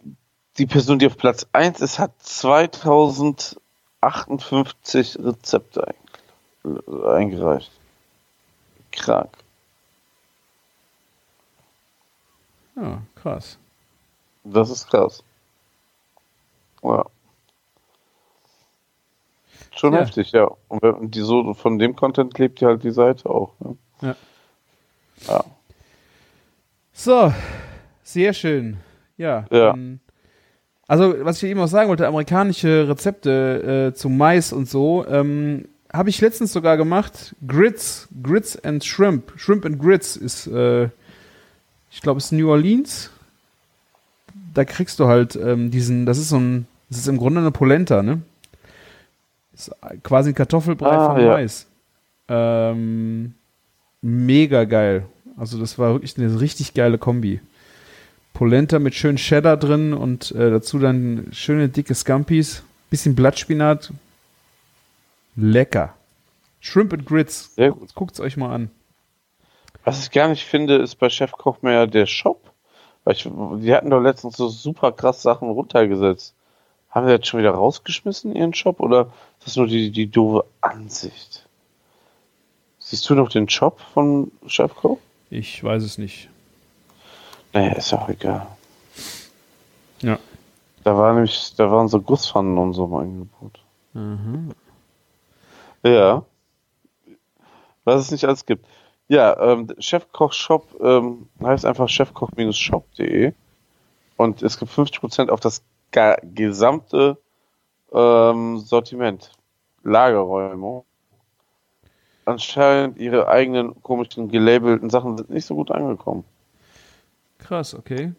die Person, die auf Platz 1 ist, hat 2058 Rezepte ein, eingereicht. Krank. Ja, krass. Das ist krass. Ja. Schon Ja. heftig, ja. Und die so von dem Content lebt ja halt die Seite auch. Ne? Ja. Ja. So, sehr schön. Ja. Ja. dann- also, was ich eben auch sagen wollte, amerikanische Rezepte äh, zu Mais und so, ähm, habe ich letztens sogar gemacht. Grits, Grits and Shrimp. Shrimp and Grits ist, äh, ich glaube, es ist New Orleans. Da kriegst du halt ähm, diesen, das ist so ein, das ist im Grunde eine Polenta, ne? Das ist quasi ein Kartoffelbrei Ah, von ja. Mais. Ähm, mega geil. Also das war wirklich eine richtig geile Kombi. Polenta mit schön Cheddar drin und äh, dazu dann schöne dicke Scampis, bisschen Blattspinat. Lecker. Shrimp and Grits. Sehr gut. Guckt's euch mal an. Was ich gar nicht finde, ist bei Chefkoch mehr der Shop. Weil ich, die hatten doch letztens so super krass Sachen runtergesetzt. Haben sie jetzt schon wieder rausgeschmissen, ihren Shop? Oder ist das nur die, die doofe Ansicht? Siehst du noch den Shop von Chefkoch? Ich weiß es nicht. Nee, ist ja auch egal. Ja. Da war nämlich, da waren so Gusspfannen und so im Angebot. Ja. Was es nicht alles gibt. Ja, ähm, Chefkoch Shop ähm, heißt einfach chefkoch-shop.de und es gibt 50% auf das gesamte ähm, Sortiment. Lagerräume. Anscheinend ihre eigenen komischen gelabelten Sachen sind nicht so gut angekommen. Krass, okay.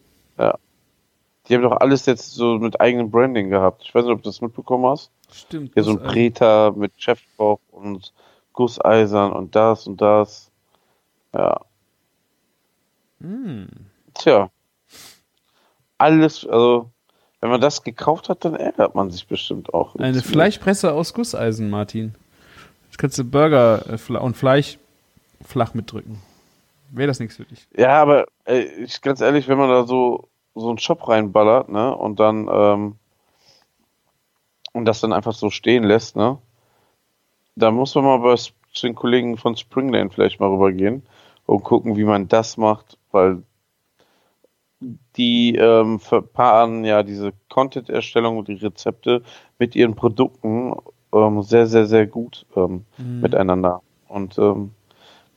Die haben doch alles jetzt so mit eigenem Branding gehabt. Ich weiß nicht, ob du das mitbekommen hast. Stimmt. Ja, so ein Preta mit Chefkoch und Gusseisern und das und das. Ja. mm. Tja. Alles, also, wenn man das gekauft hat, dann ärgert man sich bestimmt auch. Eine Fleischpresse aus Gusseisen, Martin. Jetzt kannst du Burger äh, und Fleisch flach mitdrücken. Wäre das nichts für dich? Ja, aber ey, ich, ganz ehrlich, wenn man da so, so einen Shop reinballert, ne, und dann, ähm, und das dann einfach so stehen lässt, ne, da muss man mal bei den Kollegen von Springlane vielleicht mal rübergehen und gucken, wie man das macht, weil die ähm, verpaaren ja diese Content-Erstellung und die Rezepte mit ihren Produkten ähm, sehr, sehr, sehr gut ähm, Mhm. miteinander. Und ähm,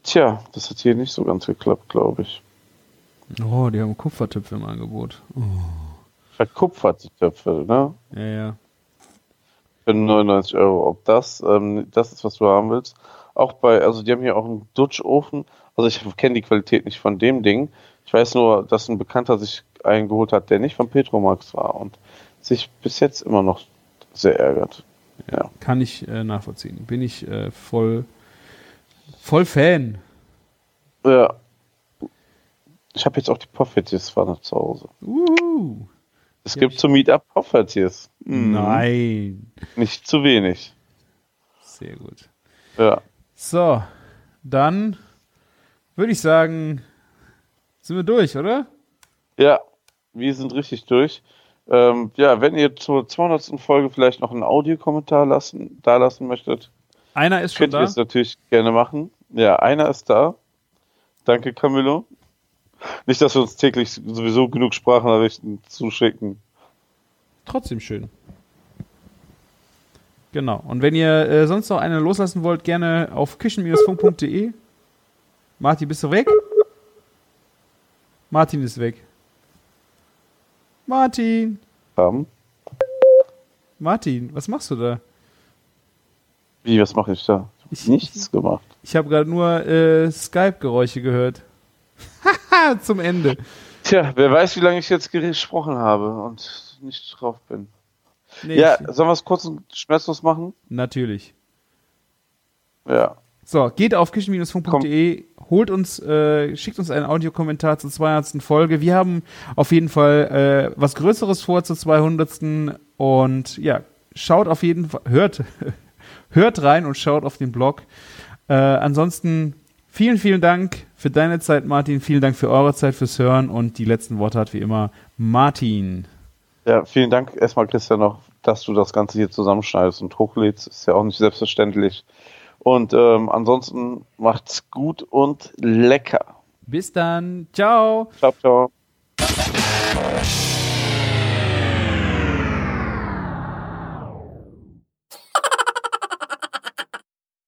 tja, das hat hier nicht so ganz geklappt, glaube ich. Oh, die haben Kupfertöpfe im Angebot. Verkupferte Töpfe, ne? Ja, ja. Für 99 Euro. Ob das, ähm, das ist, was du haben willst. Auch bei, also die haben hier auch einen Dutchofen. Also ich kenne die Qualität nicht von dem Ding. Ich weiß nur, dass ein Bekannter sich einen geholt hat, der nicht von Petromax war und sich bis jetzt immer noch sehr ärgert. Ja. Kann ich äh, nachvollziehen. Bin ich äh, voll, voll Fan. Ja. Ich habe jetzt auch die Poffertjes-Pfanne zu Hause. Uh, Es Ja, gibt zum Meetup Poffertjes. Mhm. Nein. Nicht zu wenig. Sehr gut. Ja. So, dann würde ich sagen, sind wir durch, oder? Ja, wir sind richtig durch. Ähm, ja, wenn ihr zur 200. Folge vielleicht noch einen Audiokommentar lassen, da lassen möchtet, Einer ist schon könnt ihr da. es natürlich gerne machen. Ja, einer ist da. Danke, Camillo. Nicht, dass wir uns täglich sowieso genug Sprachnachrichten zuschicken. Trotzdem schön. Genau. Und wenn ihr äh, sonst noch eine loslassen wollt, gerne auf küchen-funk.de. Martin, bist du weg? Martin ist weg. Martin! Haben. Martin, was machst du da? Wie, was mache ich da? Ich Ich- nichts gemacht. Ich habe gerade nur äh, Skype-Geräusche gehört. Haha, zum Ende. Tja, wer weiß, wie lange ich jetzt gesprochen habe und nicht drauf bin. Nee, ja, sollen wir es kurz und schmerzlos machen? natürlich. Ja. So, geht auf küchen-funk.de, holt uns, äh, schickt uns einen Audiokommentar zur 200. Folge. Wir haben auf jeden Fall äh, was Größeres vor zur 200. Und ja, schaut auf jeden Fall, hört, hört rein und schaut auf den Blog. Äh, ansonsten vielen, vielen Dank für deine Zeit, Martin. Vielen Dank für eure Zeit fürs Hören. Und die letzten Worte hat wie immer Martin. Ja, vielen Dank erstmal, Christian, noch, dass du das Ganze hier zusammenschneidest und hochlädst. Ist ja auch nicht selbstverständlich. Und ähm, ansonsten macht's gut und lecker. Bis dann. Ciao. Ciao, ciao.